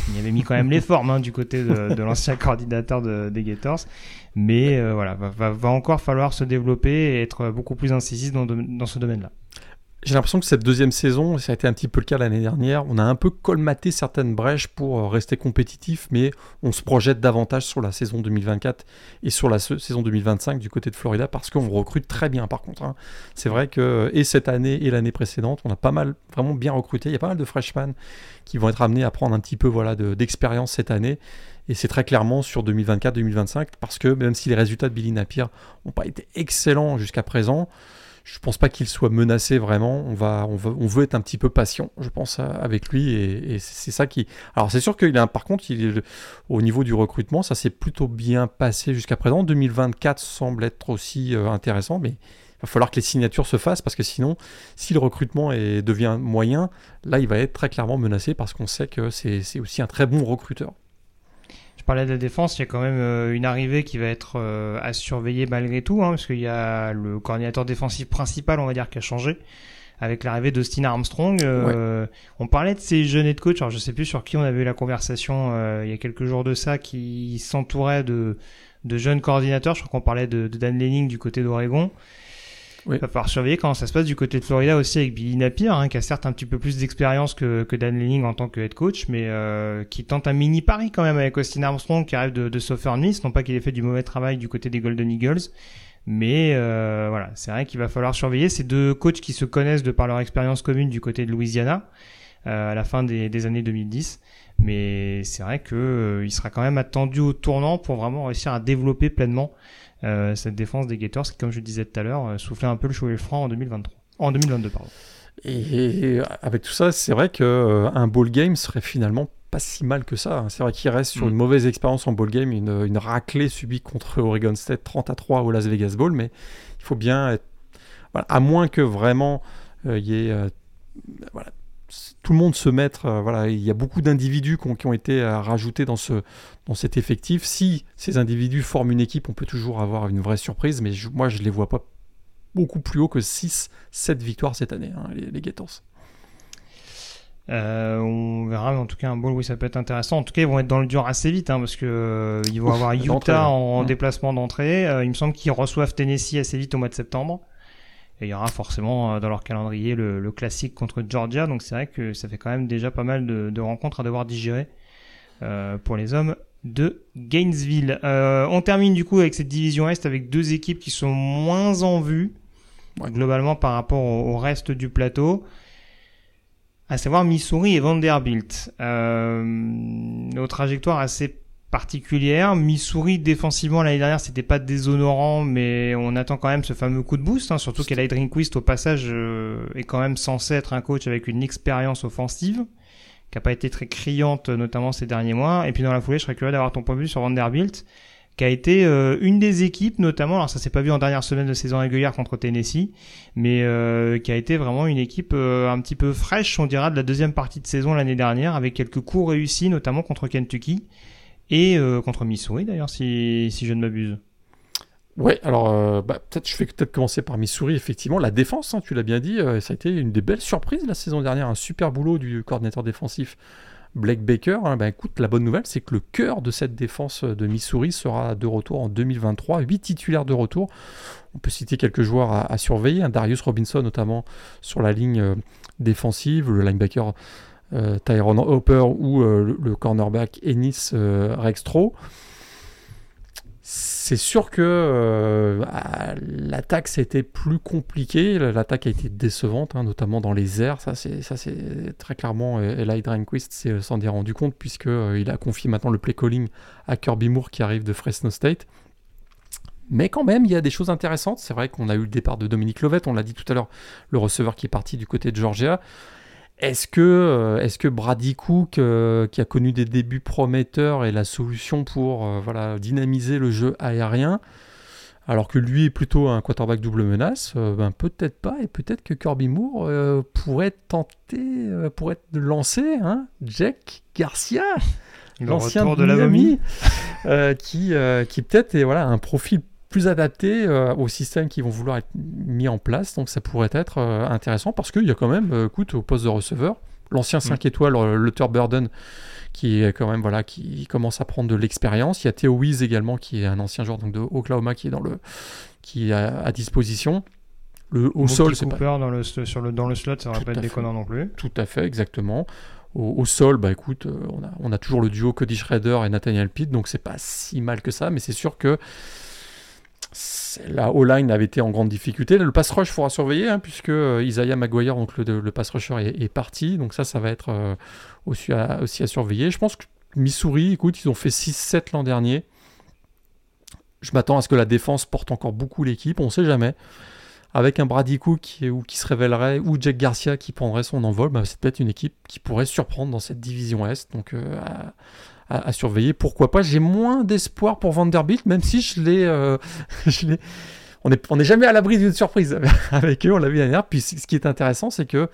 il y avait mis quand même les formes hein, du côté de, l'ancien coordinateur de, des Gators. Mais voilà, va, va, encore falloir se développer et être beaucoup plus incisif dans, dans ce domaine-là. J'ai l'impression que cette deuxième saison, ça a été un petit peu le cas l'année dernière, on a un peu colmaté certaines brèches pour euh, rester compétitif, mais on se projette davantage sur la saison 2024 et sur la saison 2025 du côté de Florida parce qu'on recrute très bien par contre. Hein. C'est vrai que, et cette année et l'année précédente, on a pas mal, vraiment bien recruté. Il y a pas mal de freshmen qui vont être amenés à prendre un petit peu voilà, d'expérience cette année. Et c'est très clairement sur 2024-2025 parce que même si les résultats de Billy Napier n'ont pas été excellents jusqu'à présent, je pense pas qu'il soit menacé vraiment. On veut, être un petit peu patient, je pense, avec lui. Et, c'est ça qui. Alors c'est sûr qu'il a, par contre, au niveau du recrutement, ça s'est plutôt bien passé jusqu'à présent. 2024 semble être aussi euh, intéressant, mais il va falloir que les signatures se fassent parce que sinon, si le recrutement devient moyen, là, il va être très clairement menacé parce qu'on sait que c'est aussi un très bon recruteur parlais de la défense, il y a quand même euh, une arrivée qui va être euh, à surveiller malgré tout, hein, parce qu'il y a le coordinateur défensif principal, on va dire, qui a changé avec l'arrivée d'Austin Armstrong. Euh, on parlait de ces jeunes de coach, alors je sais plus sur qui on avait eu la conversation il y a quelques jours de ça, qui s'entourait de, de jeunes coordinateurs. Je crois qu'on parlait de, de Dan Lenning du côté d'Oregon. Il va falloir surveiller comment ça se passe du côté de Florida aussi avec Billy Napier, hein, qui a certes un petit peu plus d'expérience que, que Dan Lenning en tant que head coach, mais euh, qui tente un mini pari quand même avec Austin Armstrong qui arrive de, de Southern Miss. Non pas qu'il ait fait du mauvais travail du côté des Golden Eagles, mais euh, voilà, c'est vrai qu'il va falloir surveiller ces deux coachs qui se connaissent de par leur expérience commune du côté de Louisiana euh, à la fin des, des années 2010. Mais c'est vrai que euh, sera quand même attendu au tournant pour vraiment réussir à développer pleinement euh, cette défense des Gators qui, comme je le disais tout à l'heure, euh, soufflait un peu le chaud et le franc en 2023. En 2022, pardon. Et avec tout ça, c'est vrai qu'un euh, ball game serait finalement pas si mal que ça. Hein. C'est vrai qu'il reste sur mm. une mauvaise expérience en ball game, une, une, raclée subie contre Oregon State 30 à 3 au Las Vegas Bowl, mais il faut bien être. Voilà, à moins que vraiment il y ait. voilà, tout le monde se mettre. Euh, voilà, il y a beaucoup d'individus qui, ont été rajoutés dans, ce, dans cet effectif. Si ces individus forment une équipe, on peut toujours avoir une vraie surprise, mais moi je ne les vois pas beaucoup plus haut que 6, 7 victoires cette année, hein, les, les Gators. Euh, on verra, mais en tout cas, un bowl, oui, ça peut être intéressant. En tout cas, ils vont être dans le dur assez vite, hein, parce que ils vont avoir Utah en, déplacement d'entrée. il me semble qu'ils reçoivent Tennessee assez vite au mois de septembre. Et il y aura forcément euh, dans leur calendrier le, classique contre Georgia. Donc c'est vrai que ça fait quand même déjà pas mal de, rencontres à devoir digérer euh, pour les hommes de Gainesville. Euh, on termine du coup avec cette division Est avec deux équipes qui sont moins en vue globalement par rapport au, reste du plateau. À savoir Missouri et Vanderbilt. Euh, nos trajectoires assez particulière. Missouri défensivement l'année dernière c'était pas déshonorant, mais on attend quand même ce fameux coup de boost, hein, surtout qu'Eli Drinkwist au passage euh, est quand même censé être un coach avec une expérience offensive qui a pas été très criante notamment ces derniers mois. Et puis dans la foulée, je serais curieux d'avoir ton point de vue sur Vanderbilt qui a été euh, une des équipes notamment, alors ça s'est pas vu en dernière semaine de saison régulière contre Tennessee, mais euh, qui a été vraiment une équipe un petit peu fraîche, on dira, de la deuxième partie de saison l'année dernière, avec quelques coups réussis, notamment contre Kentucky et euh, contre Missouri d'ailleurs, si, si je ne m'abuse. Ouais, alors euh, bah, peut-être je vais peut-être commencer par Missouri. Effectivement, la défense, hein, tu l'as bien dit, euh, ça a été une des belles surprises la saison dernière, un super boulot du coordinateur défensif Blake Baker. Hein. Bah, écoute, la bonne nouvelle, c'est que le cœur de cette défense de Missouri sera de retour en 2023. Huit titulaires de retour. On peut citer quelques joueurs à, surveiller, hein. Darius Robinson notamment sur la ligne défensive, le linebacker euh, Tyrone Hopper ou euh, le, cornerback Ennis euh, Rextro. C'est sûr que l'attaque c'était plus compliqué, l'attaque a été décevante, hein, notamment dans les airs. Ça c'est très clairement Eli Dranquist s'en est rendu compte puisque il a confié maintenant le play calling à Kirby Moore qui arrive de Fresno State. Mais quand même, il y a des choses intéressantes. C'est vrai qu'on a eu le départ de Dominique Lovett, on l'a dit tout à l'heure, le receveur qui est parti du côté de Georgia. Est-ce que, euh, est que Brady Cook, euh, qui a connu des débuts prometteurs, est la solution pour euh, voilà, dynamiser le jeu aérien alors que lui est plutôt un quarterback double menace, ben peut-être pas, et peut-être que Kirby Moore pourrait tenter, pourrait lancer hein, Jack Garcia, l'ancien de, la momie, qui, qui peut-être est voilà, un profil plus adapté euh, au système qui vont vouloir être mis en place. Donc ça pourrait être euh, intéressant parce qu'il y a quand même, euh, écoute, au poste de receveur, l'ancien 5 mm. étoiles, Luther Burden, qui est quand même voilà, qui commence à prendre de l'expérience. Il y a Theo Weiss également, qui est un ancien joueur donc de Oklahoma, qui est dans le, qui est à, disposition. Le, au sol, c'est pas... dans le, sur le, dans le slot, ça va pas être déconnant non plus. Tout à fait, exactement. Au, sol, bah écoute, on a, on a toujours le duo Cody Schrader et Nathaniel Pitt, donc c'est pas si mal que ça, mais c'est sûr que la O-line avait été en grande difficulté. Le pass rush, il faudra surveiller, hein, puisque euh, Isaiah Maguire, donc le, pass rusher, est, parti. Donc ça, ça va être euh, aussi, à, aussi, à, surveiller. Je pense que Missouri, écoute, ils ont fait 6-7 l'an dernier. Je m'attends à ce que la défense porte encore beaucoup l'équipe, on ne sait jamais. Avec un Brady Cook qui, ou qui se révélerait, ou Jack Garcia qui prendrait son envol, bah, c'est peut-être une équipe qui pourrait surprendre dans cette division Est. Donc euh, à, surveiller. Pourquoi pas? J'ai moins d'espoir pour Vanderbilt, même si je l'ai. Euh, on n'est est jamais à l'abri d'une surprise avec eux, on l'a vu dernière. Puis ce qui est intéressant, c'est que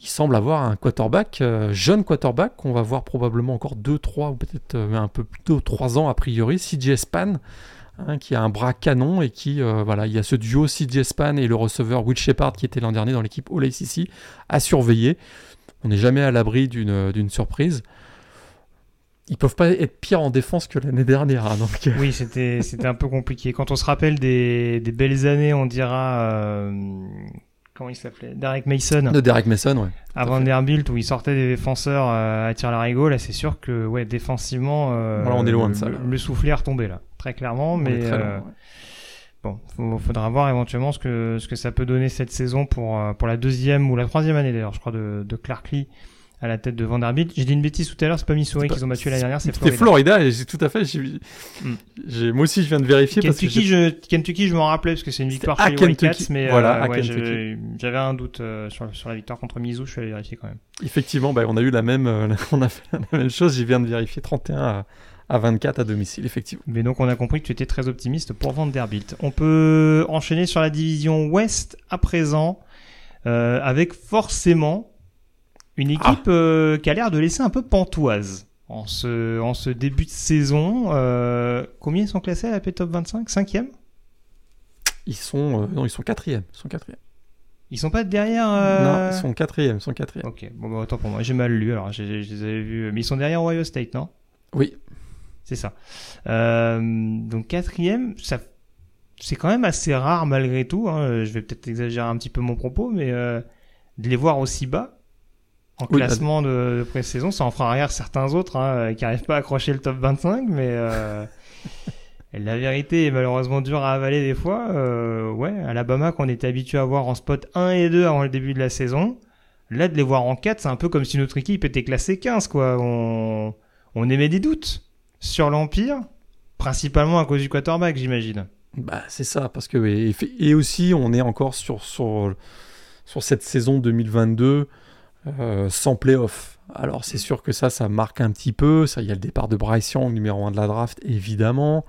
il semble avoir un quarterback, euh, jeune quarterback, qu'on va voir probablement encore 2, 3 ou peut-être euh, un peu plus tôt, 3 ans a priori, CJ Span, hein, qui a un bras canon et qui, voilà, il y a ce duo CJ Span et le receveur Will Shepard qui était l'an dernier dans l'équipe All ACC à surveiller. On n'est jamais à l'abri d'une surprise ils peuvent pas être pire en défense que l'année dernière. Hein. Euh. Oui, c'était un peu compliqué. Quand on se rappelle des, des belles années, on dira euh, comment il s'appelait Derek Mason. De Derek Mason, ouais. À Vanderbilt où il sortait des défenseurs euh, à tir larigot, là c'est sûr que ouais défensivement, voilà, on est loin de ça. Le, soufflet est retombé là, très clairement, mais Bon, il faudra voir éventuellement ce que ce que ça peut donner cette saison pour pour la deuxième ou la troisième année d'ailleurs, je crois de, de Clark Lee à la tête de Vanderbilt. J'ai dit une bêtise tout à l'heure, c'est pas Missouri qu'ils ont battu l'année dernière, c'est Florida. C'était Florida, et j'ai tout à fait. Hmm. Moi aussi, je viens de vérifier. Kentucky, je, Kentucky, je m'en rappelais parce que c'est une victoire chez les Wildcats, mais voilà, euh, j'avais un doute euh, sur, sur, la victoire contre Mizzou, je suis allé vérifier quand même. Effectivement, bah, on a eu la même, euh, on a fait la même chose. J'y viens de vérifier 31 à, à 24 à domicile, effectivement. Mais donc on a compris que tu étais très optimiste pour Vanderbilt. On peut enchaîner sur la division Ouest à présent, avec forcément une équipe ah. euh, qui a l'air de laisser un peu pantoise en ce, en ce début de saison. Euh, combien ils sont classés à la P-Top 25 Cinquième? Ils sont, euh, non, ils sont quatrième. Ils sont quatrième. Ils sont pas derrière. Non, ils sont quatrième. Ils sont quatrième. Ok, bon, bah, attends pour moi, j'ai mal lu. Alors, je les avais vus. Mais ils sont derrière Ohio State, non? Oui. C'est ça. donc quatrième, ça, c'est quand même assez rare malgré tout. Hein. Je vais peut-être exagérer un petit peu mon propos, mais de les voir aussi bas en classement de, pré-saison. Ça en fera arrière certains autres hein, qui n'arrivent pas à accrocher le top 25, mais euh, la vérité est malheureusement dure à avaler des fois. Euh, ouais, Alabama qu'on était habitué à voir en spot 1 et 2 avant le début de la saison, là de les voir en 4, c'est un peu comme si notre équipe était classée 15, quoi. On, on émet des doutes sur l'Empire, principalement à cause du quarterback, j'imagine. Bah, c'est ça, parce que et, aussi on est encore sur, sur, sur cette saison 2022 euh, sans playoff. Alors c'est sûr que ça, ça marque un petit peu. Ça, il y a le départ de Bryce Young, numéro 1 de la draft, évidemment.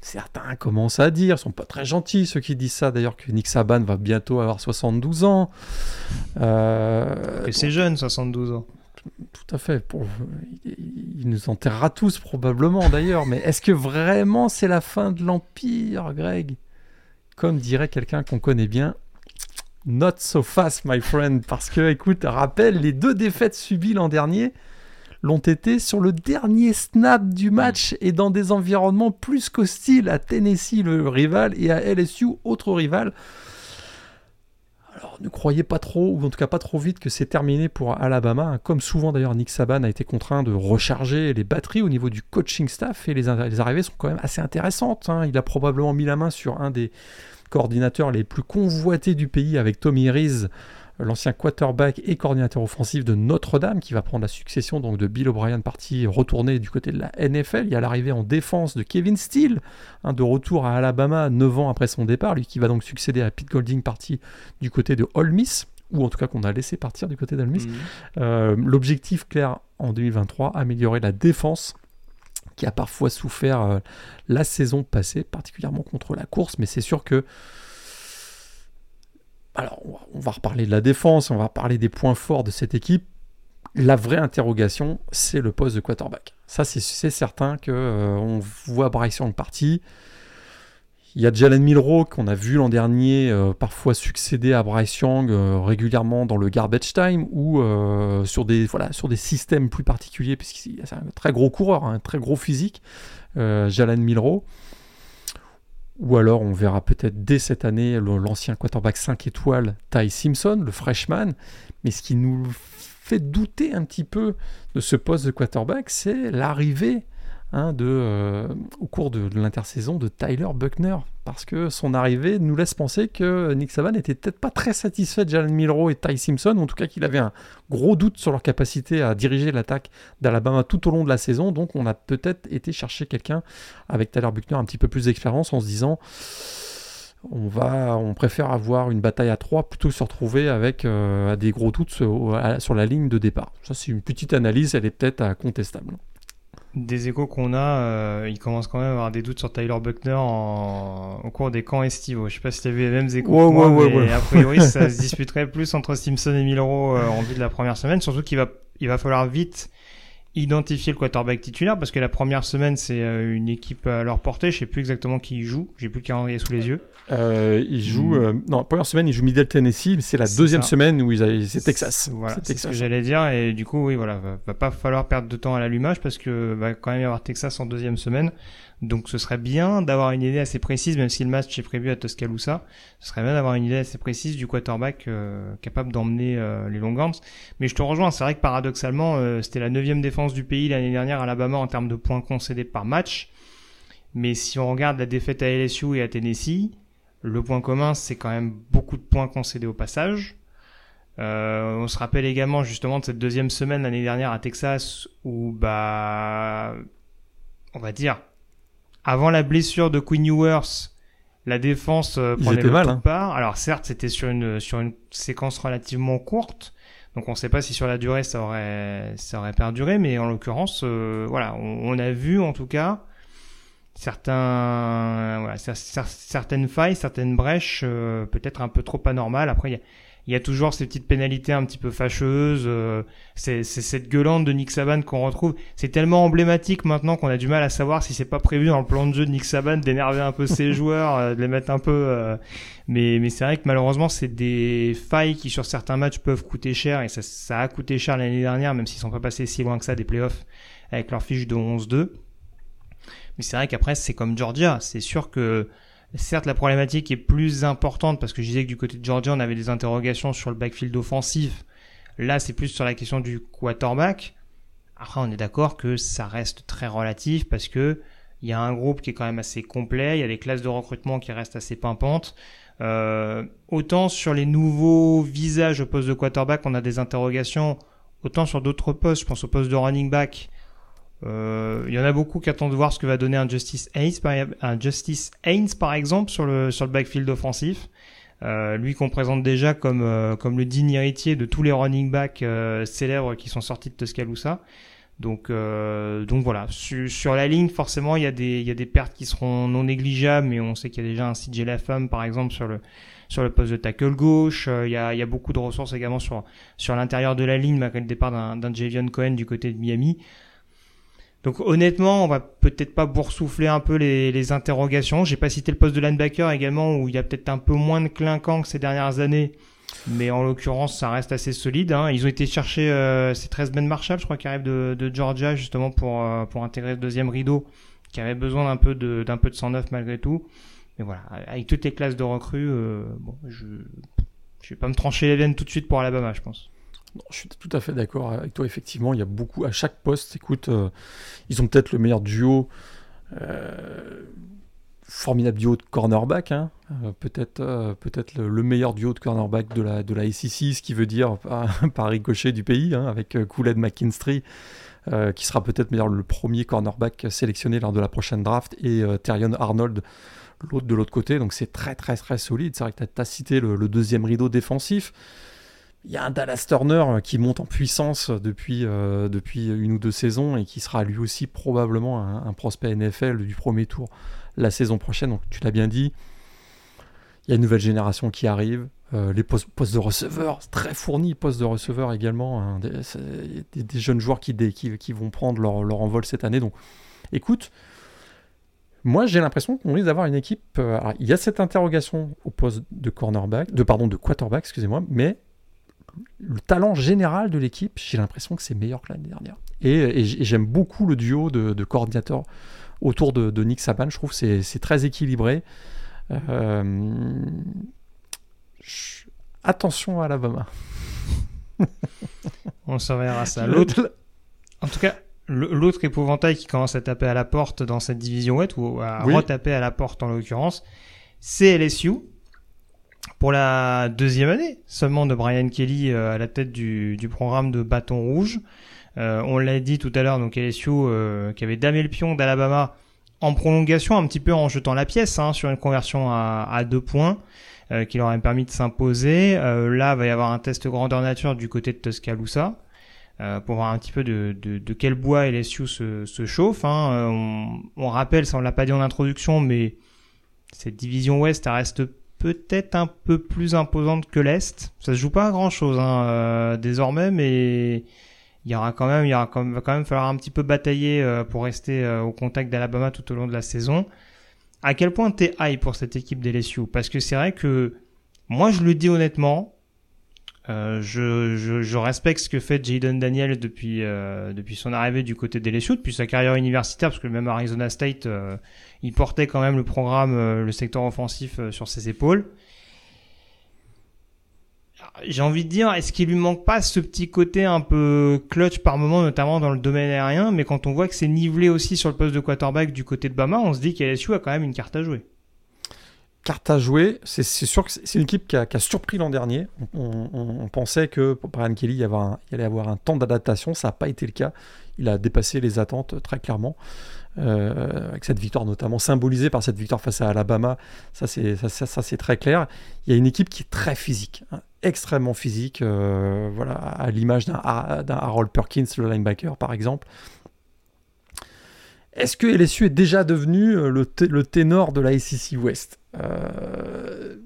Certains commencent à dire, sont pas très gentils ceux qui disent ça d'ailleurs que Nick Saban va bientôt avoir 72 ans. Euh, Et c'est jeune, 72 ans. Tout à fait. Pour... Il nous enterrera tous probablement d'ailleurs. mais est-ce que vraiment c'est la fin de l'Empire, Greg? Comme dirait quelqu'un qu'on connaît bien, Not so fast, my friend. Parce que, écoute, rappelle, les deux défaites subies l'an dernier l'ont été sur le dernier snap du match et dans des environnements plus qu'hostiles à Tennessee, le rival, et à LSU, autre rival. Alors ne croyez pas trop, ou en tout cas pas trop vite, que c'est terminé pour Alabama. Comme souvent d'ailleurs, Nick Saban a été contraint de recharger les batteries au niveau du coaching staff et les, arrivées sont quand même assez intéressantes. Hein. Il a probablement mis la main sur un des, coordinateurs les plus convoités du pays avec Tommy Rees l'ancien quarterback et coordinateur offensif de Notre-Dame, qui va prendre la succession donc de Bill O'Brien, parti retourné du côté de la NFL. Il y a l'arrivée en défense de Kevin Steele, hein, de retour à Alabama 9 ans après son départ, lui qui va donc succéder à Pete Golding, parti du côté de Ole Miss ou en tout cas qu'on a laissé partir du côté d'Olmis. Mmh. Euh, l'objectif clair en 2023, améliorer la défense qui a parfois souffert euh, la saison passée, particulièrement contre la course, mais c'est sûr que alors, on va reparler de la défense, on va parler des points forts de cette équipe. La vraie interrogation, c'est le poste de quarterback. Ça, c'est certain que euh, on voit Bryce Young parti. Il y a Jalen Milrow qu'on a vu l'an dernier euh, parfois succéder à Bryce Young euh, régulièrement dans le garbage time ou euh, sur, des, voilà, sur des systèmes plus particuliers, puisqu'il c'est un très gros coureur, un très gros physique, Jalen Milrow. Ou alors on verra peut-être dès cette année l'ancien quarterback 5 étoiles Ty Simpson, le freshman. Mais ce qui nous fait douter un petit peu de ce poste de quarterback, c'est l'arrivée Hein, euh, au cours de, l'intersaison de Tyler Buckner, parce que son arrivée nous laisse penser que Nick Saban n'était peut-être pas très satisfait de Jalen Milrow et Ty Simpson, en tout cas qu'il avait un gros doute sur leur capacité à diriger l'attaque d'Alabama tout au long de la saison, donc on a peut-être été chercher quelqu'un avec Tyler Buckner un petit peu plus d'expérience en se disant on va, on préfère avoir une bataille à trois plutôt que se retrouver avec euh, des gros doutes sur, sur la ligne de départ. Ça c'est une petite analyse, elle est peut-être contestable des échos qu'on a, euh, il commence quand même à avoir des doutes sur Tyler Buckner au cours des camps estivaux. Je sais pas si tu as vu les mêmes échos, mais a priori ça se disputerait plus entre Simpson et Milro euh, en vue de la première semaine, surtout qu'il va, il va falloir vite identifier le quarterback titulaire parce que la première semaine c'est euh, une équipe à leur portée. Je sais plus exactement qui y joue. J'ai plus le calendrier sous les yeux. Euh, il joue hmm. euh, non la première semaine il joue Middle Tennessee, mais c'est la deuxième semaine où c'est Texas. Voilà, c'est ce que j'allais dire et du coup oui voilà va, va pas falloir perdre de temps à l'allumage parce que va quand même y avoir Texas en deuxième semaine. Donc ce serait bien d'avoir une idée assez précise, même si le match est prévu à Tuscaloosa, ce serait bien d'avoir une idée assez précise du quarterback euh, capable d'emmener euh, les Longhorns. Mais je te rejoins, c'est vrai que paradoxalement, euh, c'était la neuvième défense du pays l'année dernière à Alabama en termes de points concédés par match. Mais si on regarde la défaite à LSU et à Tennessee, le point commun, c'est quand même beaucoup de points concédés au passage. on se rappelle également justement de cette deuxième semaine l'année dernière à Texas où bah on va dire avant la blessure de Queen Ewers, la défense euh, prenait le mal, hein. part. Alors certes, c'était sur une sur une séquence relativement courte, donc on ne sait pas si sur la durée ça aurait ça aurait perduré, mais en l'occurrence, euh, voilà, on, a vu en tout cas certains voilà, certaines failles, certaines brèches, euh, peut-être un peu trop anormales. Après, il y a il y a toujours ces petites pénalités un petit peu fâcheuses. Euh, c'est cette gueulante de Nick Saban qu'on retrouve. C'est tellement emblématique maintenant qu'on a du mal à savoir si c'est pas prévu dans le plan de jeu de Nick Saban d'énerver un peu ses joueurs, euh, de les mettre un peu. Euh, mais mais c'est vrai que malheureusement c'est des failles qui sur certains matchs peuvent coûter cher et ça, ça a coûté cher l'année dernière, même s'ils sont pas passés si loin que ça des playoffs avec leur fiche de 11-2. Mais c'est vrai qu'après c'est comme Georgia, c'est sûr que Certes, la problématique est plus importante parce que je disais que du côté de Georgia, on avait des interrogations sur le backfield offensif. Là, c'est plus sur la question du quarterback. Après, on est d'accord que ça reste très relatif parce que il y a un groupe qui est quand même assez complet, il y a des classes de recrutement qui restent assez pimpantes. Euh, autant sur les nouveaux visages au poste de quarterback, on a des interrogations, autant sur d'autres postes, je pense au poste de running back, il y en a beaucoup qui attendent de voir ce que va donner un Justice Haynes, par, exemple, sur le, sur le backfield offensif. Euh, lui qu'on présente déjà comme, euh, comme le digne héritier de tous les running backs euh, célèbres qui sont sortis de Tuscaloosa. Donc, donc voilà, sur, sur, la ligne, forcément, il y, a des, il y a des pertes qui seront non négligeables, mais on sait qu'il y a déjà un CJ Lafam, par exemple, sur le, sur le poste de tackle gauche. il, y a, il y a beaucoup de ressources également sur, sur l'intérieur de la ligne, malgré le départ d'un Javion Cohen du côté de Miami. Donc honnêtement, on va peut-être pas boursoufler un peu les, les interrogations. J'ai pas cité le poste de linebacker également où il y a peut-être un peu moins de clinquant que ces dernières années. Mais en l'occurrence, ça reste assez solide. Hein. Ils ont été chercher euh, ces 13 Ben Marshall, je crois, qui arrive de, de Georgia justement pour euh, pour intégrer le deuxième rideau, qui avait besoin d'un peu de d'un peu de 109 malgré tout. Mais voilà, avec toutes les classes de recrues, euh, bon, je je vais pas me trancher les veines tout de suite pour Alabama, je pense je suis tout à fait d'accord avec toi. Effectivement, il y a beaucoup à chaque poste. Écoute, euh, ils ont peut-être le meilleur duo. Euh, formidable duo de cornerback, hein. peut-être peut-être le, meilleur duo de cornerback de la, de ACC, ce qui veut dire par, ricochet du pays, hein, avec Kool-Aid McKinstry, qui sera peut-être le premier cornerback sélectionné lors de la prochaine draft, et Terion Arnold, l'autre de l'autre côté. Donc c'est très très très solide. C'est vrai que tu as, cité le, deuxième rideau défensif. Il y a un Dallas Turner qui monte en puissance depuis, euh, depuis une ou deux saisons et qui sera lui aussi probablement un, prospect NFL du premier tour la saison prochaine. Donc tu l'as bien dit, il y a une nouvelle génération qui arrive. Euh, les postes, de receveurs, très fournis, postes de receveurs également. Hein. des, jeunes joueurs qui, qui, vont prendre leur, leur, envol cette année. Donc écoute, moi, j'ai l'impression qu'on risque d'avoir une équipe. Euh, il y a cette interrogation au poste de cornerback, de pardon, de quarterback, excusez-moi, mais le talent général de l'équipe, j'ai l'impression que c'est meilleur que l'année dernière. Et, j'aime beaucoup le duo de, coordinateurs autour de, Nick Saban. Je trouve que c'est très équilibré. Euh, attention à Alabama. On surveillera ça. L'autre, en tout cas, l'autre épouvantail qui commence à taper à la porte dans cette division ouest, ou à retaper à la porte en l'occurrence, c'est LSU. Pour la deuxième année seulement de Brian Kelly euh, à la tête du, programme de bâton rouge. Euh, on l'a dit tout à l'heure, donc LSU euh, qui avait damé le pion d'Alabama en prolongation, un petit peu en jetant la pièce hein, sur une conversion à, à deux points. qui leur a permis de s'imposer. là, il va y avoir un test grandeur nature du côté de Tuscaloosa. Euh, pour voir un petit peu de, de, de quel bois LSU se, se chauffe. Hein. Euh, on, on, rappelle, ça on l'a pas dit en introduction, mais cette division ouest, elle reste peut-être un peu plus imposante que l'est. Ça se joue pas à grand chose hein, euh, désormais, mais il y aura quand même, il y aura quand même, va quand même falloir un petit peu batailler pour rester au contact d'Alabama tout au long de la saison. À quel point t'es high pour cette équipe d'LSU Parce que c'est vrai que moi je le dis honnêtement, euh, je, je, je, respecte ce que fait Jaden Daniel depuis euh, depuis son arrivée du côté des LSU, depuis sa carrière universitaire, parce que même Arizona State, euh, il portait quand même le programme, le secteur offensif sur ses épaules. J'ai envie de dire, est-ce qu'il lui manque pas ce petit côté un peu clutch par moment, notamment dans le domaine aérien, mais quand on voit que c'est nivelé aussi sur le poste de quarterback du côté de Bama, on se dit qu'LSU a quand même une carte à jouer carte à jouer. C'est sûr que c'est une équipe qui a, surpris l'an dernier. On, pensait que pour Brian Kelly, il, y allait avoir un temps d'adaptation. Ça n'a pas été le cas. Il a dépassé les attentes très clairement. Euh, avec cette victoire notamment symbolisée par cette victoire face à Alabama, ça c'est très clair. Il y a une équipe qui est très physique, hein, extrêmement physique, euh, voilà, à l'image d'un Harold Perkins, le linebacker par exemple, est-ce que LSU est déjà devenu euh, le, le ténor de la SEC West? Euh,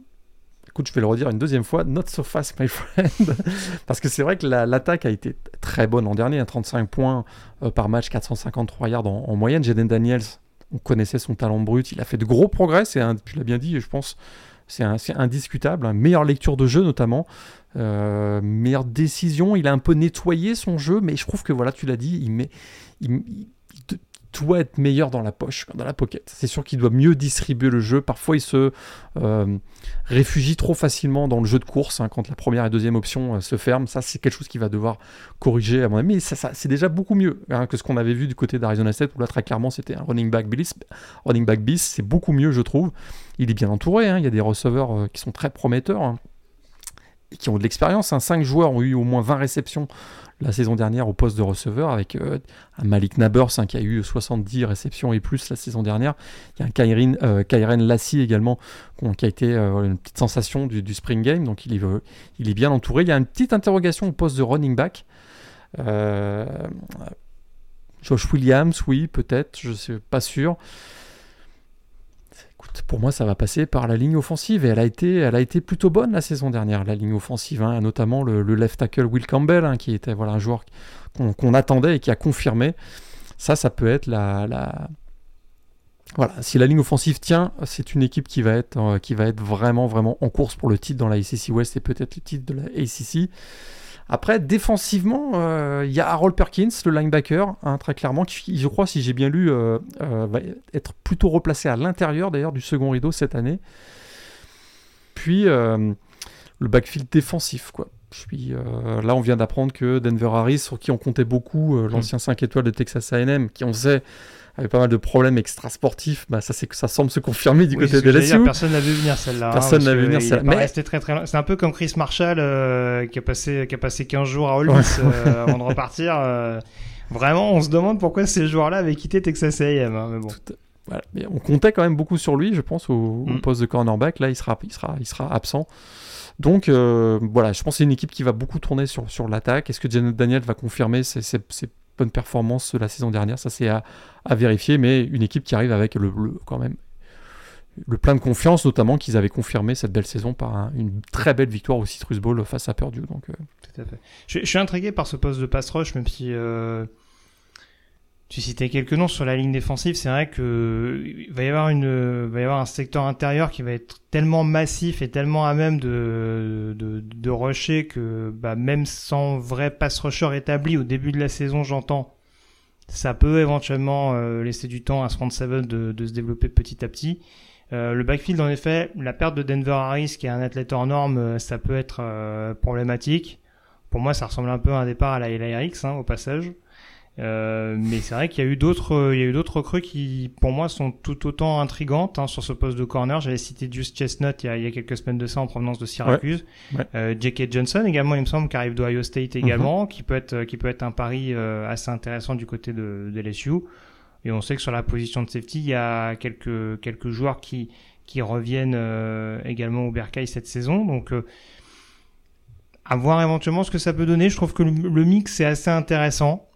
Écoute, je vais le redire une deuxième fois, not so fast, my friend. Parce que c'est vrai que l'attaque a été très bonne l'an dernier, 35 hein, points euh, par match, 453 yards en, moyenne. Jaden Daniels, on connaissait son talent brut, il a fait de gros progrès, c'est tu l'as bien dit, je pense, c'est indiscutable. Hein. Meilleure lecture de jeu notamment, meilleure décision. Il a un peu nettoyé son jeu, mais je trouve que voilà, tu l'as dit, il met, doit être meilleur dans la poche, dans la pocket. C'est sûr qu'il doit mieux distribuer le jeu. Parfois, il se euh, réfugie trop facilement dans le jeu de course hein, quand la première et deuxième option euh, se ferment. Ça, c'est quelque chose qu'il va devoir corriger à mon avis. Mais c'est déjà beaucoup mieux hein, que ce qu'on avait vu du côté d'Arizona State où là, très clairement, c'était un running back bis. Running back bis, c'est beaucoup mieux, je trouve. Il est bien entouré. Hein. Il y a des receveurs euh, qui sont très prometteurs et qui ont de l'expérience. Cinq joueurs ont eu au moins 20 réceptions la saison dernière au poste de receveur avec euh, un Malik Nabers hein, qui a eu 70 réceptions et plus la saison dernière. Il y a un Kyren, euh, Lassie également qui a été euh, une petite sensation du, spring game, donc il est, il est bien entouré. Il y a une petite interrogation au poste de running back. Josh Williams, oui, peut-être, je ne suis pas sûr pour moi, ça va passer par la ligne offensive. Et elle a été, elle a été plutôt bonne la saison dernière, la ligne offensive. Hein, notamment le, left tackle Will Campbell, hein, qui était voilà, un joueur qu'on attendait et qui a confirmé. Ça, ça peut être la. Voilà, si la ligne offensive tient, c'est une équipe qui va, être, euh, qui va être vraiment, vraiment en course pour le titre dans la ACC West et peut-être le titre de la ACC. Après, défensivement, euh, il y a Harold Perkins, le linebacker, hein, très clairement, qui, je crois, si j'ai bien lu, euh, euh, va être plutôt replacé à l'intérieur d'ailleurs du second rideau cette année. Puis le backfield défensif, quoi. Puis là, on vient d'apprendre que Denver Harris, sur qui on comptait beaucoup, hmm. l'ancien 5 étoiles de Texas A&M, qui on sait avait pas mal de problèmes extra-sportifs, bah, ça, ça semble se confirmer du côté de LSU. personne n'a vu venir celle-là. Hein, personne n'a vu venir celle-là. Mais... très très C'est un peu comme Chris Marshall euh, qui, a passé, qui a passé 15 jours à Ole Miss euh, avant de repartir. Euh. vraiment, on se demande pourquoi ces joueurs-là avaient quitté Texas A&M. Hein, mais bon. Voilà. Mais on comptait quand même beaucoup sur lui, je pense, au, mm. poste de cornerback. Là, il sera, il sera, il sera absent. Donc voilà, je pense que c'est une équipe qui va beaucoup tourner sur, sur l'attaque. Est-ce que Janet Daniel va confirmer ses, ses, ses bonne performance la saison dernière. Ça, c'est à, vérifier, mais une équipe qui arrive avec le, quand même le plein de confiance, notamment qu'ils avaient confirmé cette belle saison par une très belle victoire au Citrus Bowl face à Purdue. Donc, euh. Je, suis intrigué par ce poste de pass rush, même si euh, tu citais quelques noms sur la ligne défensive, c'est vrai que il va y avoir une, va y avoir un secteur intérieur qui va être tellement massif et tellement à même de de, de rusher que bah, même sans vrai pass rusher établi au début de la saison, j'entends, ça peut éventuellement euh, laisser du temps à ce seven de, de se développer petit à petit. Euh, le backfield, en effet, la perte de Denver Harris, qui est un athlète hors norme, euh, ça peut être problématique. Pour moi, ça ressemble un peu à un départ à la LARX, hein, au passage. Euh, mais c'est vrai qu'il y a eu d'autres, il y a eu d'autres recrues qui, pour moi, sont tout autant intrigantes hein, sur ce poste de corner. J'avais cité Just Chestnut il y, a, il y a quelques semaines de ça en provenance de Syracuse. Euh, J.K. Johnson également, il me semble, qui arrive d'Ohio State également, mhm. qui peut être, qui peut être un pari euh, assez intéressant du côté de, de LSU. Et on sait que sur la position de safety, il y a quelques quelques joueurs qui qui reviennent euh, également au Bercail cette saison. Donc à voir éventuellement ce que ça peut donner. Je trouve que le, le mix est assez intéressant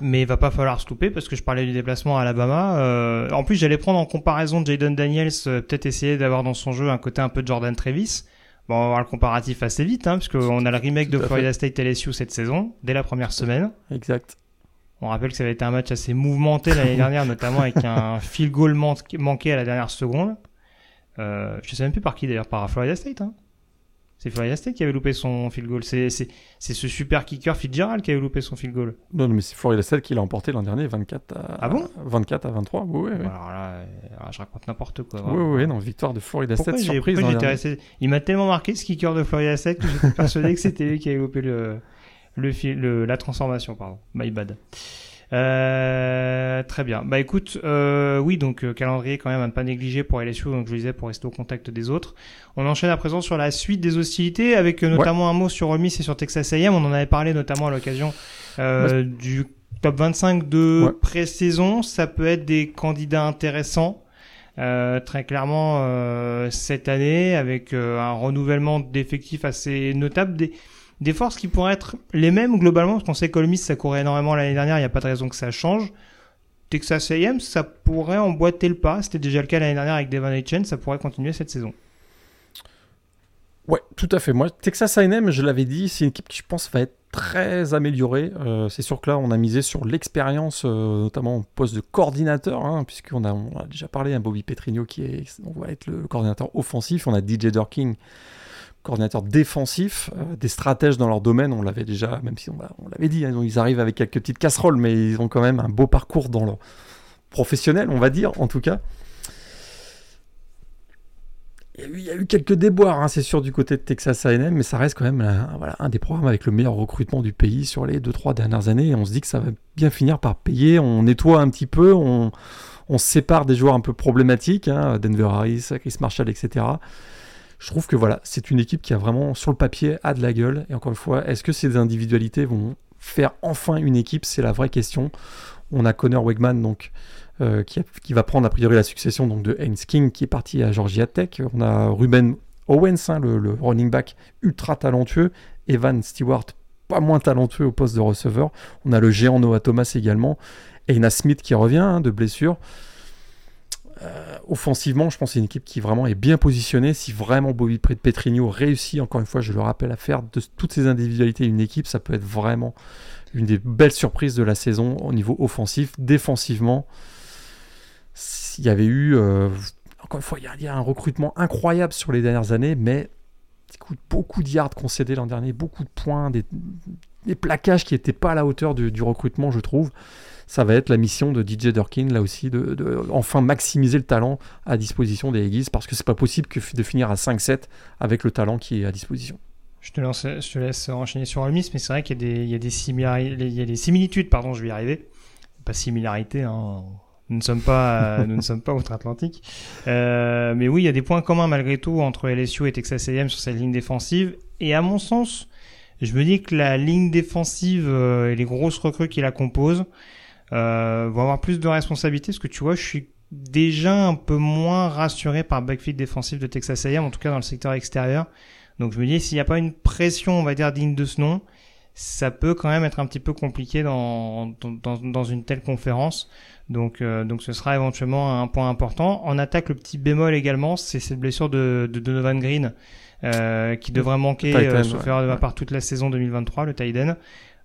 mais il va pas falloir se louper parce que je parlais du déplacement à Alabama. Euh, en plus, j'allais prendre en comparaison Jaden Daniels, euh, peut-être essayer d'avoir dans son jeu un côté un peu Jordan Travis. Bon, on va voir le comparatif assez vite, hein, puisqu'on a le remake de Florida State LSU cette saison, dès la première semaine. Exact. On rappelle que ça avait été un match assez mouvementé l'année dernière, notamment avec un field goal manqué à la dernière seconde. Euh, je sais même plus par qui d'ailleurs, par Florida State. Hein. C'est Florida State qui avait loupé son field goal. C'est, c'est, c'est ce super kicker Fitzgerald qui avait loupé son field goal. Non, mais c'est Florida State qui l'a emporté l'an dernier, 24 à, ah bon? 24 à 23. Oui, oui. Alors là, euh, je raconte n'importe quoi. Oui, oui, non, victoire de Florida State, surprise. Resté... Il m'a tellement marqué ce kicker de Florida State que j'étais persuadé que c'était lui qui avait loupé le, le, le, la transformation. Pardon. My bad. Euh, très bien. Bah écoute, euh, oui, donc euh, calendrier quand même à ne pas négliger pour LSU, donc je disais pour rester au contact des autres. On enchaîne à présent sur la suite des hostilités, avec euh, notamment un mot sur Remis et sur Texas A&M. On en avait parlé notamment à l'occasion du top 25 de pré-saison. Ça peut être des candidats intéressants. très clairement cette année avec un renouvellement d'effectifs assez notable des des forces qui pourraient être les mêmes globalement, parce qu'on sait que ça courait énormément l'année dernière, il n'y a pas de raison que ça change. Texas A&M, ça pourrait emboîter le pas. C'était déjà le cas l'année dernière avec Devon Chen, ça pourrait continuer cette saison. Ouais, tout à fait. Moi, Texas A&M, je l'avais dit, c'est une équipe qui, je pense, va être très améliorée. Euh, c'est sûr que là, on a misé sur l'expérience, euh, notamment au poste de coordinateur, hein, puisqu'on a, déjà parlé, hein, Bobby Petrino qui est, va être le coordinateur offensif. On a DJ Durking coordinateur défensif, euh, des stratèges dans leur domaine, on l'avait déjà, même si on, l'avait dit, hein, ils arrivent avec quelques petites casseroles, mais ils ont quand même un beau parcours dans leur professionnel, on va dire, en tout cas. Il y a eu, quelques déboires, hein, c'est sûr, du côté de Texas A&M, mais ça reste quand même un, des programmes avec le meilleur recrutement du pays sur les 2-3 dernières années. On se dit que ça va bien finir par payer. On nettoie un petit peu, on, sépare des joueurs un peu problématiques, hein, Denver Harris, Chris Marshall, etc je trouve que voilà, c'est une équipe qui a vraiment, sur le papier, a de la gueule. Et encore une fois, est-ce que ces individualités vont faire enfin une équipe? C'est la vraie question. On a Connor Wegman, donc, euh, qui, va prendre a priori la succession donc, de Haynes King, qui est parti à Georgia Tech. On a Ruben Owens, hein, le, running back ultra talentueux. Evan Stewart, pas moins talentueux au poste de receveur. On a le géant Noah Thomas également. Ena Smith qui revient hein, de blessure. Euh, offensivement, je pense que c'est une équipe qui vraiment est bien positionnée. Si vraiment Bobby Petrino réussit, encore une fois, je le rappelle, à faire de toutes ces individualités une équipe, ça peut être vraiment une des belles surprises de la saison au niveau offensif. Défensivement, il y avait eu, euh, encore une fois, il y, a, un recrutement incroyable sur les dernières années, mais beaucoup de yards concédés l'an dernier, beaucoup de points, des, plaquages qui n'étaient pas à la hauteur du recrutement, je trouve ça va être la mission de DJ Durkin, là aussi, de, enfin maximiser le talent à disposition des Aggies, parce que c'est pas possible que de finir à 5-7 avec le talent qui est à disposition. Je te, laisse enchaîner sur Ole mais c'est vrai qu'il y a des similitudes, pardon, je vais y arriver. Pas similarité, hein. Nous ne sommes pas, nous ne sommes pas outre-Atlantique. Euh, mais oui, il y a des points communs malgré tout entre LSU et Texas A&M sur cette ligne défensive. Et à mon sens, je me dis que la ligne défensive euh, et les grosses recrues qui la composent euh, vont avoir plus de responsabilités. Parce que tu vois, je suis déjà un peu moins rassuré par le backfield défensif de Texas A&M, en tout cas dans le secteur extérieur. Donc je me dis, s'il n'y a pas une pression, on va dire, digne de ce nom, ça peut quand même être un petit peu compliqué dans, dans, dans une telle conférence. Donc, euh, donc ce sera éventuellement un point important. En attaque, le petit bémol également, c'est cette blessure de, de Donovan Green euh, qui devrait manquer, euh, sauf erreur de ma part, toute la saison 2023, le Tiden.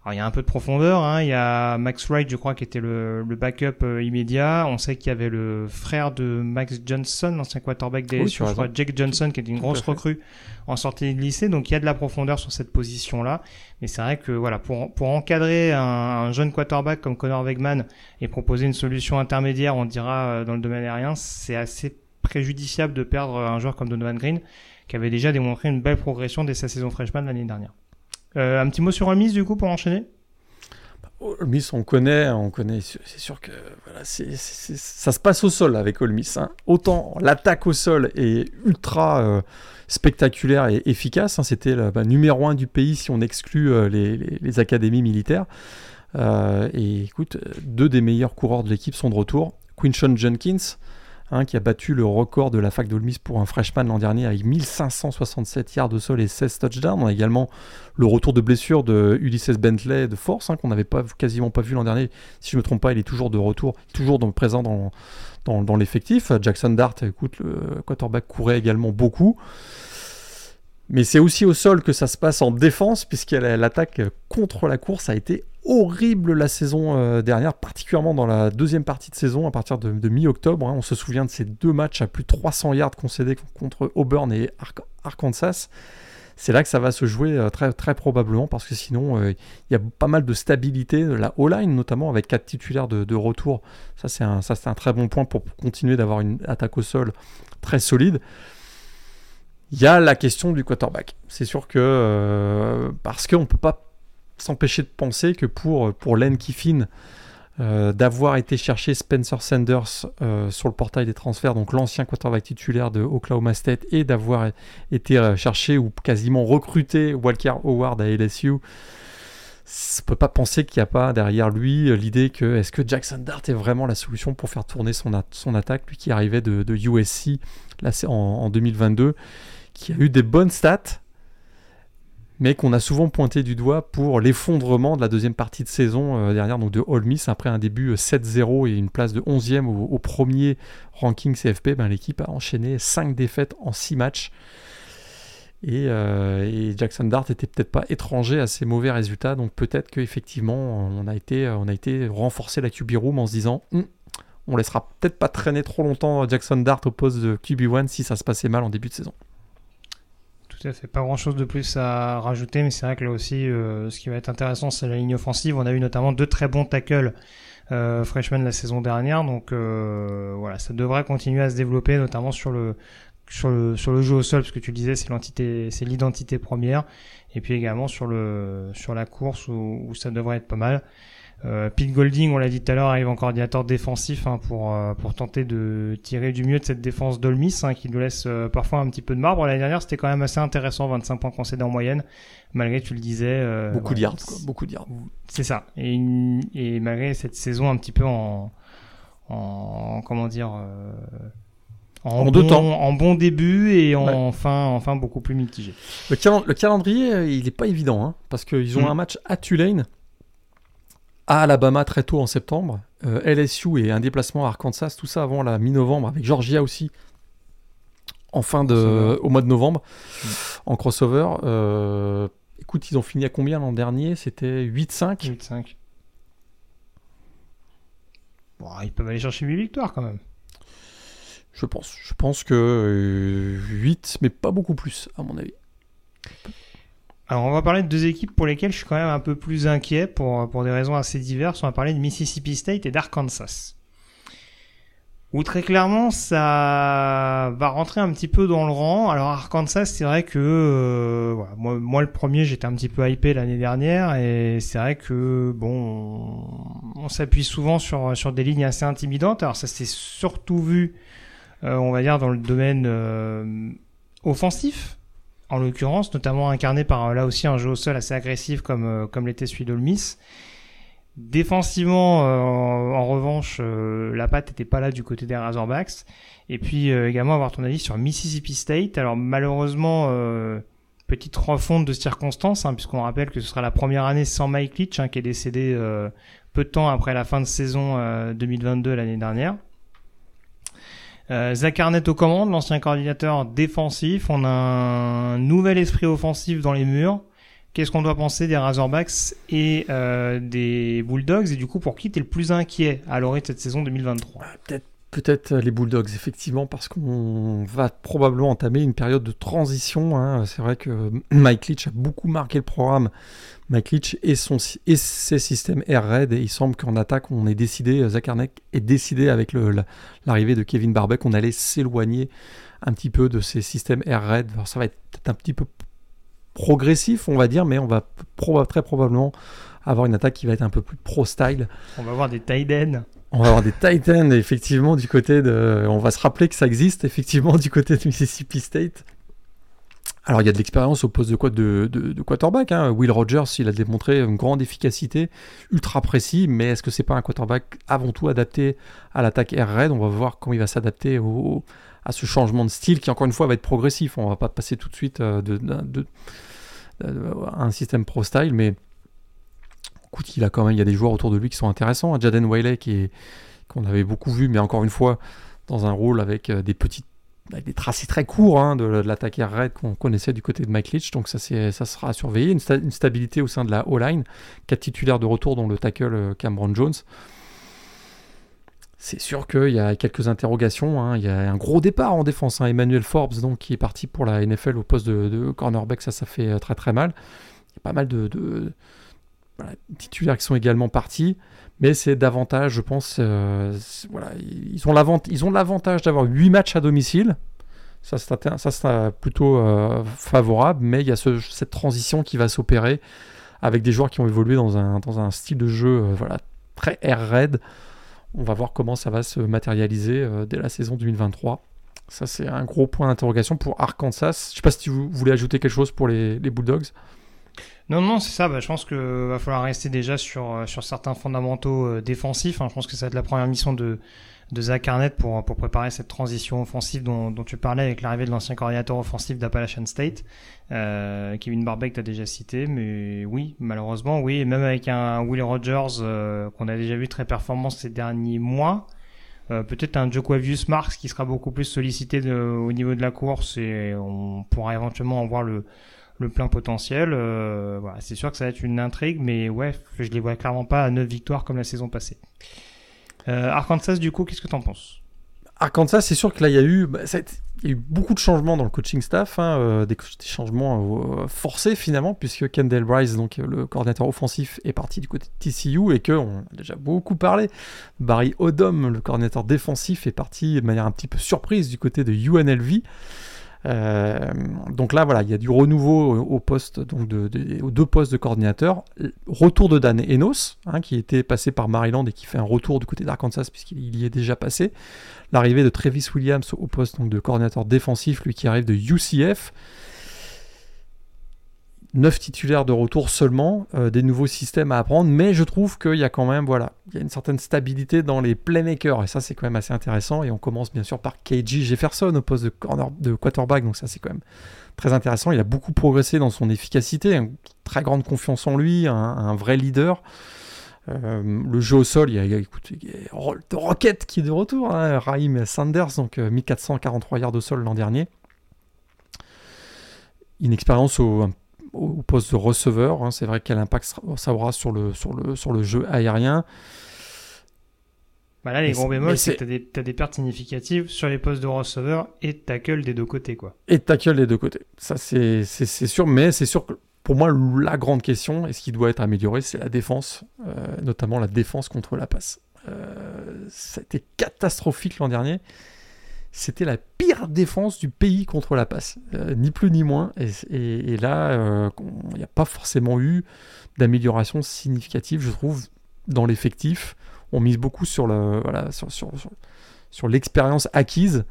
Alors il y a un peu de profondeur, hein. il y a Max Wright, je crois, qui était le, le backup euh, immédiat. On sait qu'il y avait le frère de Max Johnson, l'ancien quarterback des Oui, LSU, as je crois. Jake Johnson, qui était une Tout grosse recrue en sortie de lycée. Donc il y a de la profondeur sur cette position-là. Mais c'est vrai que voilà, pour, pour encadrer un, un jeune quarterback comme Connor Wegman et proposer une solution intermédiaire, on dira euh, dans le domaine aérien, c'est assez préjudiciable de perdre un joueur comme Donovan Green, qui avait déjà démontré une belle progression dès sa saison freshman l'année dernière. Euh, un petit mot sur Ole Miss du coup pour enchaîner Ole Miss, on connaît, on connaît. C'est sûr que ça se passe au sol avec Ole Miss. hein. Autant l'attaque au sol est ultra euh, spectaculaire et efficace. hein. C'était le bah, numéro un du pays si on exclut euh, les, académies militaires. Et écoute, deux des meilleurs coureurs de l'équipe sont de retour. Quinshon Jenkins, hein, qui a battu le record de la fac d'Ole Miss pour un freshman l'an dernier avec 1567 yards de sol et 16 touchdowns. On a également le retour de blessure de Ulysses Bentley de force, hein, qu'on n'avait pas, quasiment pas vu l'an dernier. Si je ne me trompe pas, il est toujours de retour, toujours présent dans l'effectif. Jackson Dart, écoute, le quarterback courait également beaucoup. Mais c'est aussi au sol que ça se passe en défense, puisque la- l'attaque contre la course a été horrible la saison euh, dernière, particulièrement dans la deuxième partie de saison, à partir de, mi-octobre. hein. On se souvient de ces deux matchs à plus de 300 yards concédés contre Auburn et Ar- Arkansas. C'est là que ça va se jouer euh, très, très probablement, parce que sinon, euh, il y a pas mal de stabilité, la O-line notamment, avec quatre titulaires de, retour. Ça, c'est un, ça, c'est un très bon point pour continuer d'avoir une attaque au sol très solide. Il y a la question du quarterback. C'est sûr que euh, parce qu'on ne peut pas s'empêcher de penser que pour, pour Len Kiffin, euh, d'avoir été chercher Spencer Sanders euh, sur le portail des transferts, donc l'ancien quarterback titulaire de Oklahoma State, et d'avoir été chercher ou quasiment recruté Walker Howard à LSU, on peut pas penser qu'il n'y a pas derrière lui l'idée que est-ce que Jackson Dart est vraiment la solution pour faire tourner son, son attaque, lui qui arrivait de, USC là, en, en 2022, qui a eu des bonnes stats, mais qu'on a souvent pointé du doigt pour l'effondrement de la deuxième partie de saison euh, dernière, donc de Ole Miss, après un début euh, 7-0 et une place de 11e au, premier ranking CFP, ben, l'équipe a enchaîné 5 défaites en 6 matchs. Et, euh, et Jackson Dart était peut-être pas étranger à ces mauvais résultats, donc peut-être qu'effectivement on a été, a été renforcer la QB room en se disant Hum, on laissera peut-être pas traîner trop longtemps Jackson Dart au poste de QB1 si ça se passait mal en début de saison. Tout à fait. Pas grand chose de plus à rajouter, mais c'est vrai que là aussi, euh, ce qui va être intéressant, c'est la ligne offensive. On a eu notamment deux très bons tackles euh, freshmen la saison dernière, donc euh, voilà, ça devrait continuer à se développer, notamment sur le sur le sur le jeu au sol, parce que tu disais, c'est l'entité, c'est l'identité première, et puis également sur le sur la course où, où ça devrait être pas mal. Euh, Pete Golding, on l'a dit tout à l'heure, arrive en coordinateur défensif hein, pour, euh, pour tenter de tirer du mieux de cette défense d'Olmis, hein, qui nous laisse euh, parfois un petit peu de marbre. L'année dernière, c'était quand même assez intéressant, 25 points concédés en moyenne, malgré, tu le disais... beaucoup de voilà, yards, quoi, beaucoup de yards. C'est ça. Et, malgré cette saison un petit peu en... en comment dire... En bon, deux temps. En bon début et en, Ouais. enfin, enfin beaucoup plus mitigé. Le, calen- le calendrier, il n'est pas évident, hein, parce qu'ils ont Mm. un match à Tulane, à Alabama très tôt en septembre, euh, LSU et un déplacement à Arkansas, tout ça avant la mi-novembre, avec Georgia aussi, en fin de, Crossover. au mois de novembre, Mm. en crossover. Euh, écoute, ils ont fini à combien l'an dernier? C'était 8-5 8-5. Bon, ils peuvent aller chercher 8 victoires quand même. Je pense. Je pense que euh, 8, mais pas beaucoup plus, à mon avis. Alors, on va parler de deux équipes pour lesquelles je suis quand même un peu plus inquiet pour, pour des raisons assez diverses. On va parler de Mississippi State et d'Arkansas. où très clairement ça va rentrer un petit peu dans le rang. Alors Arkansas, c'est vrai que euh, moi, le premier j'étais un petit peu hypé l'année dernière et c'est vrai que bon on, s'appuie souvent sur sur des lignes assez intimidantes. Alors ça s'est surtout vu, euh, on va dire dans le domaine euh, offensif en l'occurrence, notamment incarné par là aussi un jeu au sol assez agressif comme comme l'était celui d'Olmis. Défensivement, euh, en revanche, euh, la patte n'était pas là du côté des Razorbacks. Et puis euh, également avoir ton avis sur Mississippi State. Alors malheureusement, petite refonte de circonstances, hein, puisqu'on rappelle que ce sera la première année sans Mike Leach, hein, qui est décédé peu de temps après la fin de saison 2022 l'année dernière. Arnett aux commandes, l'ancien coordinateur défensif. On a un nouvel esprit offensif dans les murs. Qu'est-ce qu'on doit penser des Razorbacks et euh, des Bulldogs? Et du coup, pour qui t'es le plus inquiet à l'orée de cette saison 2023 ah, Peut-être peut-être les Bulldogs, effectivement, parce qu'on va probablement entamer une période de transition. Hein. C'est vrai que Mike Leach a beaucoup marqué le programme. Mike Leach et, son, et ses systèmes Air Raid. Et il semble qu'en attaque, on est décidé, Zach Arnett est décidé avec l'arrivée de Kevin Barbeck, qu'on allait s'éloigner un petit peu de ces systèmes Air Raid. Alors, ça va être un petit peu progressif, on va dire, mais on va très probablement avoir une attaque qui va être un peu plus pro-style. On va avoir des Titans. On va avoir des Titans, effectivement, du côté de. On va se rappeler que ça existe, effectivement, du côté de Mississippi State. Alors, il y a de l'expérience au poste de, de, de, quarterback. Hein. Will Rogers, il a démontré une grande efficacité, ultra précis, mais est-ce que c'est pas un quarterback avant tout adapté à l'attaque air raid? On va voir comment il va s'adapter au, à ce changement de style qui, encore une fois, va être progressif. On va pas passer tout de suite euh, de, de, à un système pro-style, mais écoute, il a quand même, y a des joueurs autour de lui qui sont intéressants. Jaden Wiley, qui qu'on avait beaucoup vu, mais encore une fois, dans un rôle avec euh, des petites des tracés très courts hein, de, air raid qu'on connaissait du côté de Mike Leach, donc ça, ça sera à surveiller. Une, stabilité au sein de la O-line, quatre titulaires de retour, dont le tackle euh, Cameron Jones c'est sûr qu'il y a quelques interrogations. Hein. Il y a un gros départ en défense. Hein. Emmanuel Forbes, donc, qui est parti pour la NFL au poste de, cornerback, ça, ça fait euh, très très mal. Il y a pas mal de, titulaires qui sont également partis. Mais c'est davantage, je pense, euh, voilà, ils ont l'avantage d'avoir 8 matchs à domicile. Ça, c'est plutôt euh, favorable. Mais il y a cette transition qui va s'opérer avec des joueurs qui ont évolué dans un, dans un style de jeu voilà, très air raid on va voir comment ça va se matérialiser euh, dès la saison 2023. Ça, c'est un gros point d'interrogation pour Arkansas. Je ne sais pas si vous voulez ajouter quelque chose pour les, Bulldogs. Non, non, c'est ça. Bah, je pense qu'il va falloir rester déjà sur, euh, sur certains fondamentaux euh, défensifs. Hein. Je pense que ça va être la première mission de, de Zach Arnett pour, pour préparer cette transition offensive dont, dont tu parlais avec l'arrivée de l'ancien coordinateur offensif d'Appalachian State. Euh, Kevin Barbeck t'as déjà cité, mais oui, malheureusement, oui, et même avec un Will Rogers euh, qu'on a déjà vu très performant ces derniers mois, euh, peut-être un Joquavius Marks qui sera beaucoup plus sollicité de, au niveau de la course et on pourra éventuellement en voir le, le plein potentiel. Euh, c'est sûr que ça va être une intrigue, mais ouais, je les vois clairement pas à 9 victoires comme la saison passée. Euh, Arkansas, du coup, qu'est-ce que tu en penses? Arkansas, c'est sûr que là, il y a eu, bah, il y a eu beaucoup de changements dans le coaching staff, hein, euh, des, changements euh, forcés finalement, puisque Kendall Bryce, donc le coordinateur offensif, est parti du côté de TCU et que on a déjà beaucoup parlé. Barry Odom, le coordinateur défensif, est parti de manière un petit peu surprise du côté de UNLV. Euh, donc là, voilà, il y a du renouveau au poste, donc de, aux deux postes de coordinateur. Retour de Dan Enos, hein, qui était passé par Maryland et qui fait un retour du côté d'Arkansas puisqu'il y est déjà passé. L'arrivée de Travis Williams au poste donc, de coordinateur défensif, lui qui arrive de UCF. 9 titulaires de retour seulement, euh, des nouveaux systèmes à apprendre, mais je trouve qu'il y a quand même, voilà, il y a une certaine stabilité dans les playmakers, et ça c'est quand même assez intéressant, et on commence bien sûr par KG Jefferson au poste de, quarterback, donc ça c'est quand même très intéressant, il a beaucoup progressé dans son efficacité, une très grande confiance en lui, un, vrai leader. Euh, le jeu au sol, il y a, il Rocket qui est de retour, hein, Raheem Sanders, donc 1443 euh, yards au sol l'an dernier. Une expérience au, au poste de receveur. Hein. C'est vrai quel impact ça aura sur le, sur le, sur le jeu aérien. Bah là, les gros bémols, c'est que tu as, des pertes significatives sur les postes de receveur et de tackle des deux côtés. Quoi. Et de tackle des deux côtés. Ça, c'est sûr. Mais c'est sûr que pour moi, la grande question, et ce qui doit être amélioré, c'est la défense, euh, notamment la défense contre la passe. Euh, ça a été catastrophique l'an dernier. C'était la pire défense du pays contre la passe, euh, ni plus ni moins. Et, là, il n'y a pas forcément eu d'amélioration significative, je trouve, dans l'effectif. On mise beaucoup sur l'expérience acquise,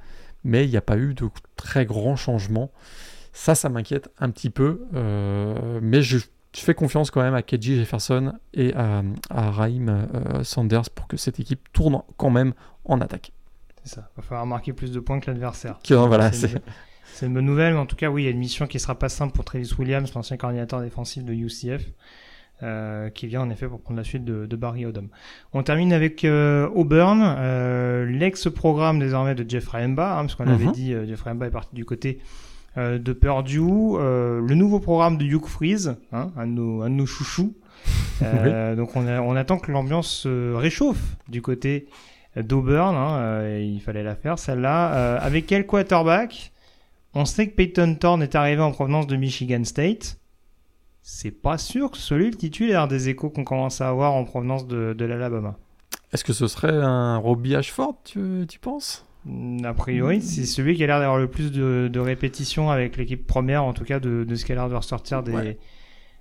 mais il n'y a pas eu de très grands changements. Ça, ça m'inquiète un petit peu, euh, mais je, fais confiance quand même à Keji Jefferson et à, Raheem euh, Sanders pour que cette équipe tourne quand même en attaque. C'est ça, il va falloir marquer plus de points que l'adversaire. Voilà, c'est une bonne nouvelle, mais en tout cas, oui, il y a une mission qui sera pas simple pour Travis Williams, l'ancien coordinateur défensif de UCF. Euh, qui vient en effet pour prendre la suite de, Barry Odom. On termine avec euh, Auburn, euh, l'ex-programme désormais de Jeffrey Emba, hein, parce qu'on avait mhm. dit Jeffrey Emba est parti du côté de Purdue, le nouveau programme de Hugh Freeze, hein, un, de nos, un de nos chouchous. Donc on, on, attend que l'ambiance se réchauffe du côté d'Auburn, hein, il fallait la faire celle-là. avec quel quarterback On sait que Peyton Thorne est arrivé en provenance de Michigan State? C'est pas sûr que celui le titulaire des échos qu'on commence à avoir en provenance de, de l'Alabama. Est-ce que ce serait un Robbie Ashford, tu, tu penses? A priori, c'est celui qui a l'air d'avoir le plus de, de répétitions avec l'équipe première, en tout cas de, de ce qui a l'air de ressortir des,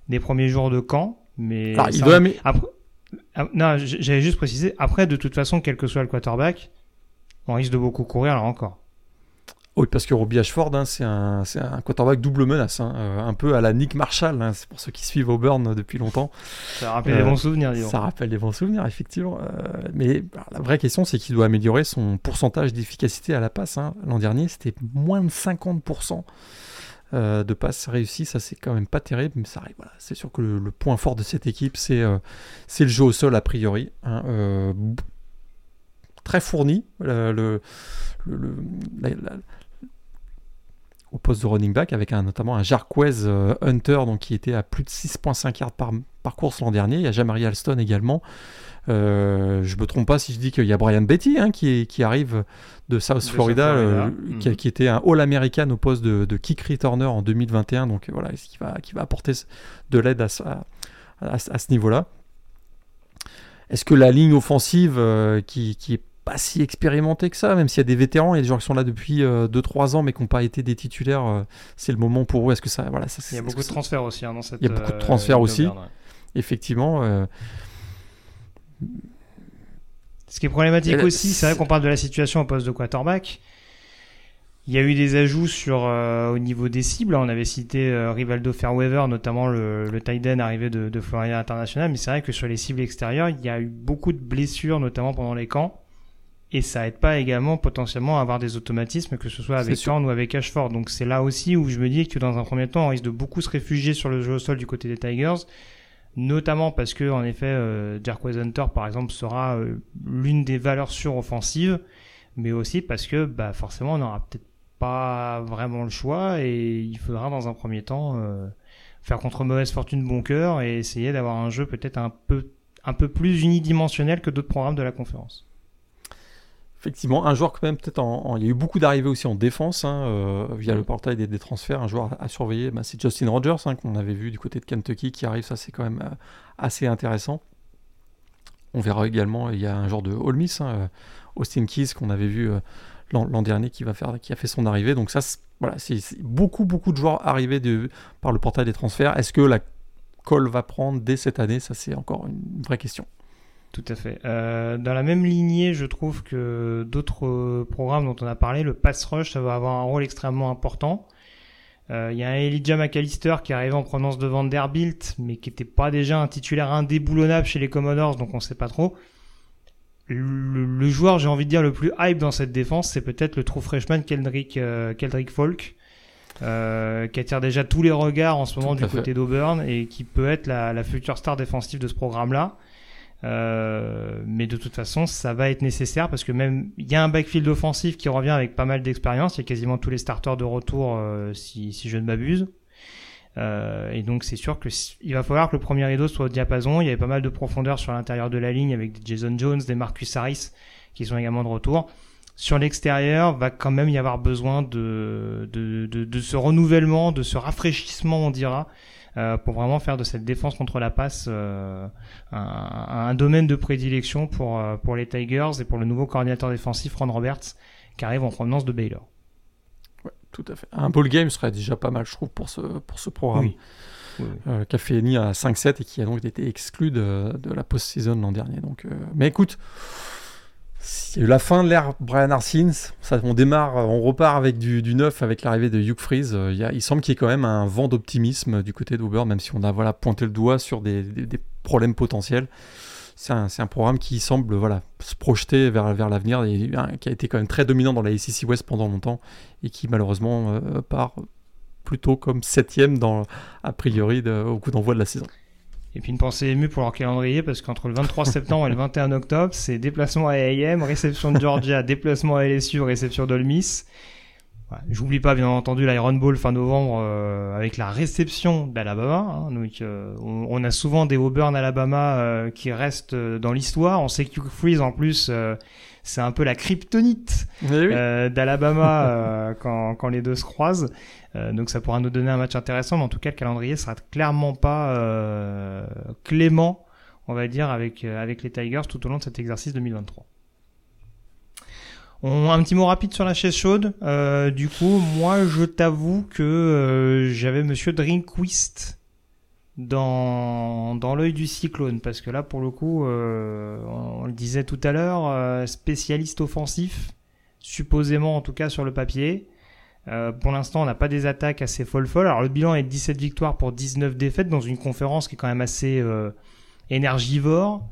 des premiers jours de camp. Mais, il doit... après... Ah, non, j'avais juste précisé, après, de toute façon, quel que soit le quarterback, on risque de beaucoup courir là encore. Oui, parce que Robbie Ashford, hein, c'est un, un, quarterback double menace, hein, euh, un peu à la Nick Marshall, hein, c'est pour ceux qui suivent Auburn depuis longtemps. Ça rappelle des bons souvenirs, disons. Ça rappelle des bons souvenirs, effectivement. Euh, mais la vraie question, c'est qu'il doit améliorer son pourcentage d'efficacité à la passe. L'an dernier, c'était moins de 50% euh, de passes réussies, ça c'est quand même pas terrible, mais ça arrive. Voilà. C'est sûr que le, point fort de cette équipe, c'est c'est le jeu au sol a priori. très fourni. le, le, au poste de running back avec notamment un Jarquez euh, Hunter donc, qui était à plus de 6.5 yards par, par course l'an dernier. Il y a Jamari Alston également. Euh, je me trompe pas si je dis qu'il y a Brian Betty hein, qui, qui, arrive de South Florida, euh, mhm. qui, était un All-American au poste de, kick returner en 2021. Donc voilà, qui va, qui va apporter de l'aide à, à, à, ce niveau-là? Est-ce que la ligne offensive qui, qui est pas si expérimenté que ça, même s'il y a des vétérans, il y a des gens qui sont là depuis 2-3 euh, ans mais qui n'ont pas été des titulaires. Euh, c'est le moment pour eux. Est-ce que ça, voilà, ça, Il y a beaucoup de transferts aussi hein, dans cette. Il y a beaucoup de transferts euh, aussi, effectivement. Ce qui est problématique aussi, c'est vrai qu'on parle de la situation au poste de quarterback. Il y a eu des ajouts sur au niveau des cibles. On avait cité Rivaldo Fairweather, notamment le, le tight end arrivé de, de Florida International. Mais c'est vrai que sur les cibles extérieures, il y a eu beaucoup de blessures, notamment pendant les camps et ça aide pas également potentiellement à avoir des automatismes, que ce soit avec Thorne ou avec Ashford. Donc c'est là aussi où je me dis que dans un premier temps, on risque de beaucoup se réfugier sur le jeu au sol du côté des Tigers, notamment parce que en effet, euh, Hunter par exemple sera euh, l'une des valeurs sûres offensives, mais aussi parce que bah, forcément on n'aura peut-être pas vraiment le choix et il faudra dans un premier temps euh, faire contre mauvaise fortune bon cœur et essayer d'avoir un jeu peut-être un peu un peu plus unidimensionnel que d'autres programmes de la conférence. Effectivement, un joueur quand même peut-être en, Il y a eu beaucoup d'arrivées aussi en défense hein, euh, via le portail des, transferts. Un joueur à, surveiller, bah, c'est Justin Rogers hein, qu'on avait vu du côté de Kentucky qui arrive. Ça c'est quand même euh, assez intéressant. On verra également, il y a un genre de All Miss, hein, euh, Austin Keys qu'on avait vu l'an dernier qui, va faire, qui a fait son arrivée. Donc ça, voilà, c'est beaucoup beaucoup de joueurs arrivés de, par le portail des transferts. Est-ce que la colle va prendre dès cette année? Ça c'est encore une vraie question. Tout à fait. Euh, dans la même lignée, je trouve que d'autres euh, programmes dont on a parlé, le pass rush, ça va avoir un rôle extrêmement important. Euh, il y a un Elijah McAllister qui arrive en provenance de Vanderbilt, mais qui n'était pas déjà un titulaire indéboulonnable chez les Commodores, donc on ne sait pas trop. Le, joueur, j'ai envie de dire, le plus hype dans cette défense, c'est peut-être le true freshman Keldrick, Keldrick Falk, qui attire déjà tous les regards en ce moment du côté d'Auburn et qui peut être la, la future star défensive de ce programme-là. Euh, mais de toute façon, ça va être nécessaire parce que même il y a un backfield offensif qui revient avec pas mal d'expérience. Il y a quasiment tous les starters de retour, euh, si, si je ne m'abuse. Euh, et donc c'est sûr que il va falloir que le premier rideau soit au diapason. Il y avait pas mal de profondeur sur l'intérieur de la ligne avec des Jason Jones, des Marcus Harris qui sont également de retour. Sur l'extérieur, va quand même y avoir besoin de, de, de, de, ce renouvellement, de ce rafraîchissement, on dira, euh, pour vraiment faire de cette défense contre la passe un, un, domaine de prédilection pour, pour les Tigers et pour le nouveau coordinateur défensif Ron Roberts qui arrive en provenance de Baylor. Ouais, tout à fait. Un ball game serait déjà pas mal, je trouve, pour ce, pour ce programme. Oui. Euh, qui a fait à 5-7 et qui a donc été exclu de, de la post-season l'an dernier. Donc, euh, mais écoute, la fin de l'ère Brian Arsins. On démarre, on repart avec du, neuf avec l'arrivée de Hugh Freeze. Euh, il, semble qu'il y ait quand même un vent d'optimisme du côté d'Uber, même si on a voilà, pointé le doigt sur des, problèmes potentiels. C'est un, programme qui semble se projeter vers, l'avenir qui a été quand même très dominant dans la SEC West pendant longtemps et qui malheureusement part plutôt comme septième a priori au coup d'envoi de la saison. Et puis une pensée émue pour leur calendrier parce qu'entre le 23 septembre et le 21 octobre, c'est déplacement à AM, réception de Georgia, déplacement à LSU, réception d'Olmis. J'oublie pas bien entendu l'Iron Bowl fin novembre euh, avec la réception d'Alabama. Hein. donc euh, on, a souvent des Auburn Alabama euh, qui restent dans l'histoire. On sait que Freeze en plus c'est un peu la kryptonite d'Alabama quand, quand, les deux se croisent. donc ça pourra nous donner un match intéressant. Mais en tout cas le calendrier sera clairement pas clément, on va dire, avec, avec les Tigers tout au long de cet exercice 2023. On, un petit mot rapide sur la chaise chaude. Euh, du coup, moi, je t'avoue que euh, j'avais Monsieur Drinkquist dans dans l'œil du cyclone parce que là, pour le coup, euh, on, le disait tout à l'heure, spécialiste offensif, supposément en tout cas sur le papier. pour l'instant, on n'a pas des attaques assez folles folles. Alors le bilan est de 17 victoires pour 19 défaites dans une conférence qui est quand même assez énergivore.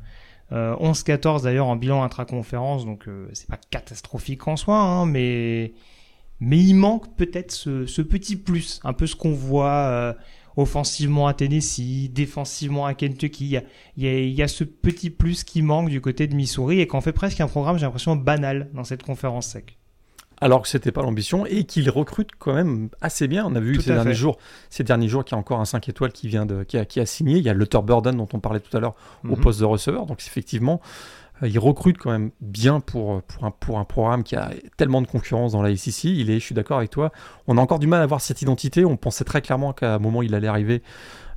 11-14 euh, d'ailleurs en bilan intra-conférence, donc euh, c'est pas catastrophique en soi, hein, mais mais il manque peut-être ce, petit plus, un peu ce qu'on voit euh, offensivement à Tennessee, défensivement à Kentucky. Il y, a, il, y a, il y, a, ce petit plus qui manque du côté de Missouri et qu'en fait presque un programme, j'ai l'impression, banal dans cette conférence sec alors que c'était pas l'ambition et qu'il recrute quand même assez bien. On a vu ces derniers jours, ces derniers jours qu'il y a encore un 5 étoiles qui vient de qui a, qui a signé. Il y a Luther Burden dont on parlait tout à l'heure au mhm. poste de receveur. Donc effectivement, il recrute quand même bien pour, pour, un, pour un programme qui a tellement de concurrence dans la SEC. Il est, je suis d'accord avec toi, on a encore du mal à avoir cette identité. On pensait très clairement qu'à un moment il allait arriver,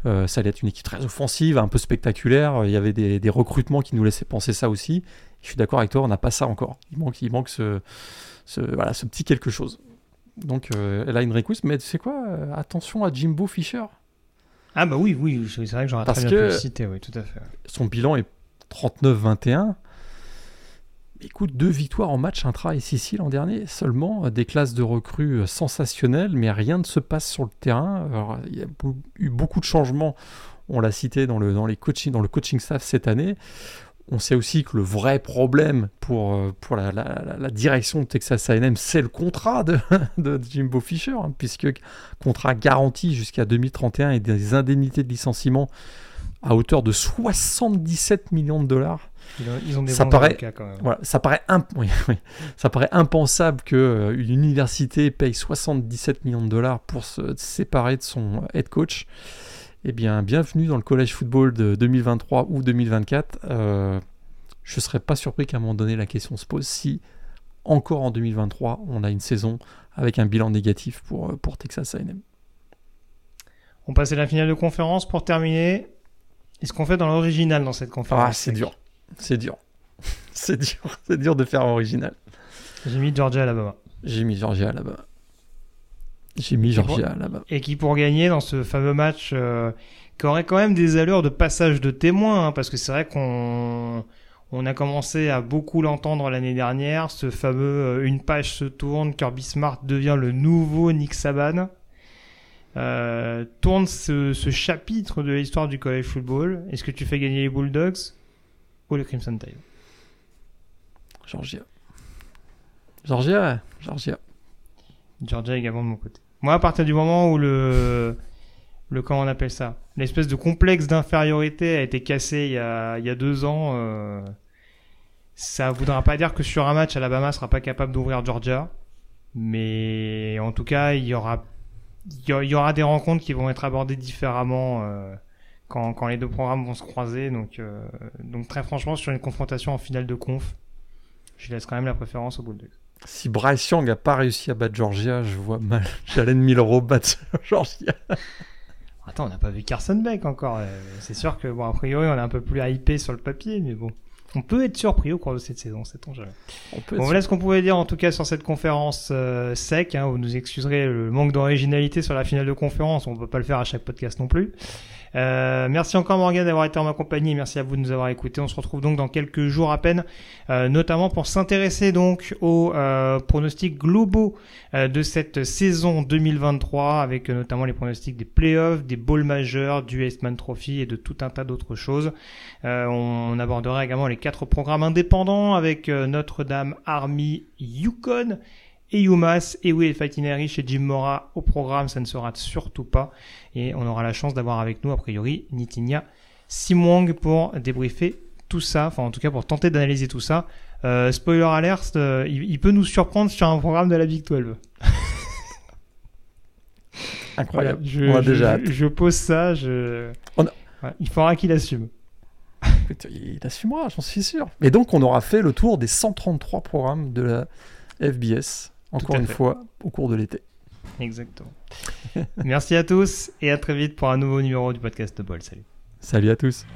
euh, ça allait être une équipe très offensive, un peu spectaculaire. Il y avait des, des recrutements qui nous laissaient penser ça aussi. Je suis d'accord avec toi, on n'a pas ça encore. Il manque, il manque ce, ce, voilà, ce petit quelque chose. Donc euh, elle a une request, mais tu sais quoi euh, Attention à Jimbo Fisher. Ah bah oui, oui, c'est vrai que j'aurais très bien pu le citer, oui, tout à fait. Son bilan est 39-21. Écoute, deux victoires en match intra et Sicile l'an dernier seulement, des classes de recrues sensationnelles, mais rien ne se passe sur le terrain. Il y a eu beaucoup de changements, on l'a cité dans le, dans, les coaching, dans le coaching staff cette année. On sait aussi que le vrai problème pour, euh, pour la, direction de Texas A&M, c'est le contrat de, Jimbo Fisher, hein, puisque contrat garanti jusqu'à 2031 et des indemnités de licenciement à hauteur de 77 millions de dollars. Ils ont, des ça, paraît, quand même. Voilà, ça, paraît ça paraît impensable qu'une euh, université paye 77 millions de dollars pour se séparer de son head coach. Eh bien, bienvenue dans le collège football de 2023 ou 2024. Euh, je ne serais pas surpris qu'à un moment donné, la question se pose si, encore en 2023, on a une saison avec un bilan négatif pour, euh, pour Texas A&M. On passe à la finale de conférence pour terminer. Est-ce qu'on fait dans l'original dans cette conférence Ah, c'est dur. C'est dur. c'est dur. C'est dur de faire original. J'ai mis Georgia Alabama. J'ai mis Georgia Alabama. J'ai mis Georgia là-bas. Et qui pour gagner dans ce fameux match, euh, qui aurait quand même des allures de passage de témoin, hein, parce que c'est vrai qu'on on a commencé à beaucoup l'entendre l'année dernière, ce fameux euh, une page se tourne, Kirby Smart devient le nouveau Nick Saban. Euh, tourne ce, ce, chapitre de l'histoire du college football. Est-ce que tu fais gagner les Bulldogs? Ou le Crimson Tide Georgia. Georgia, Georgia. Georgia également de mon côté. Moi, à partir du moment où le, le comment on appelle ça, l'espèce de complexe d'infériorité a été cassé il y a, il y a deux ans, euh, ça voudra pas dire que sur un match, Alabama sera pas capable d'ouvrir Georgia, mais en tout cas, il y aura, il y aura des rencontres qui vont être abordées différemment euh, quand, quand les deux programmes vont se croiser. Donc, euh, donc très franchement, sur une confrontation en finale de conf, je laisse quand même la préférence au Bulldogs. Si Bryce Young n'a pas réussi à battre Georgia, je vois mal Jalen Milrow battre Georgia. Attends, on n'a pas vu Carson Beck encore. Euh, c'est sûr que, bon, a priori, on est un peu plus hypé sur le papier, mais bon. On peut être surpris au cours de cette saison, sait-on jamais. On peut Bon, voilà ce qu'on pouvait dire en tout cas sur cette conférence euh, sec. Hein, vous nous excuserez le manque d'originalité sur la finale de conférence. On peut pas le faire à chaque podcast non plus. Euh, merci encore Morgan d'avoir été en ma compagnie. Merci à vous de nous avoir écoutés. On se retrouve donc dans quelques jours à peine, euh, notamment pour s'intéresser donc aux euh, pronostics globaux euh, de cette saison 2023, avec euh, notamment les pronostics des playoffs, des bowls majeurs, du Iceman Trophy et de tout un tas d'autres choses. Euh, on abordera également les quatre programmes indépendants avec Notre-Dame, Army, Yukon et UMass et oui, Itinerary chez Jim Mora au programme, ça ne se rate surtout pas. Et on aura la chance d'avoir avec nous, a priori, Nitinia Simwang pour débriefer tout ça, enfin en tout cas pour tenter d'analyser tout ça. Euh, spoiler alert, euh, il, il peut nous surprendre sur un programme de la Big 12. Incroyable. Voilà, je, On a je- déjà je- je pose ça, je... On a- Ouais, il faudra qu'il assume. Il assumera, j'en suis sûr. Et donc, on aura fait le tour des 133 programmes de la FBS, encore une fait. fois, au cours de l'été. Exactement. Merci à tous et à très vite pour un nouveau numéro du podcast de Ball. Salut. Salut à tous.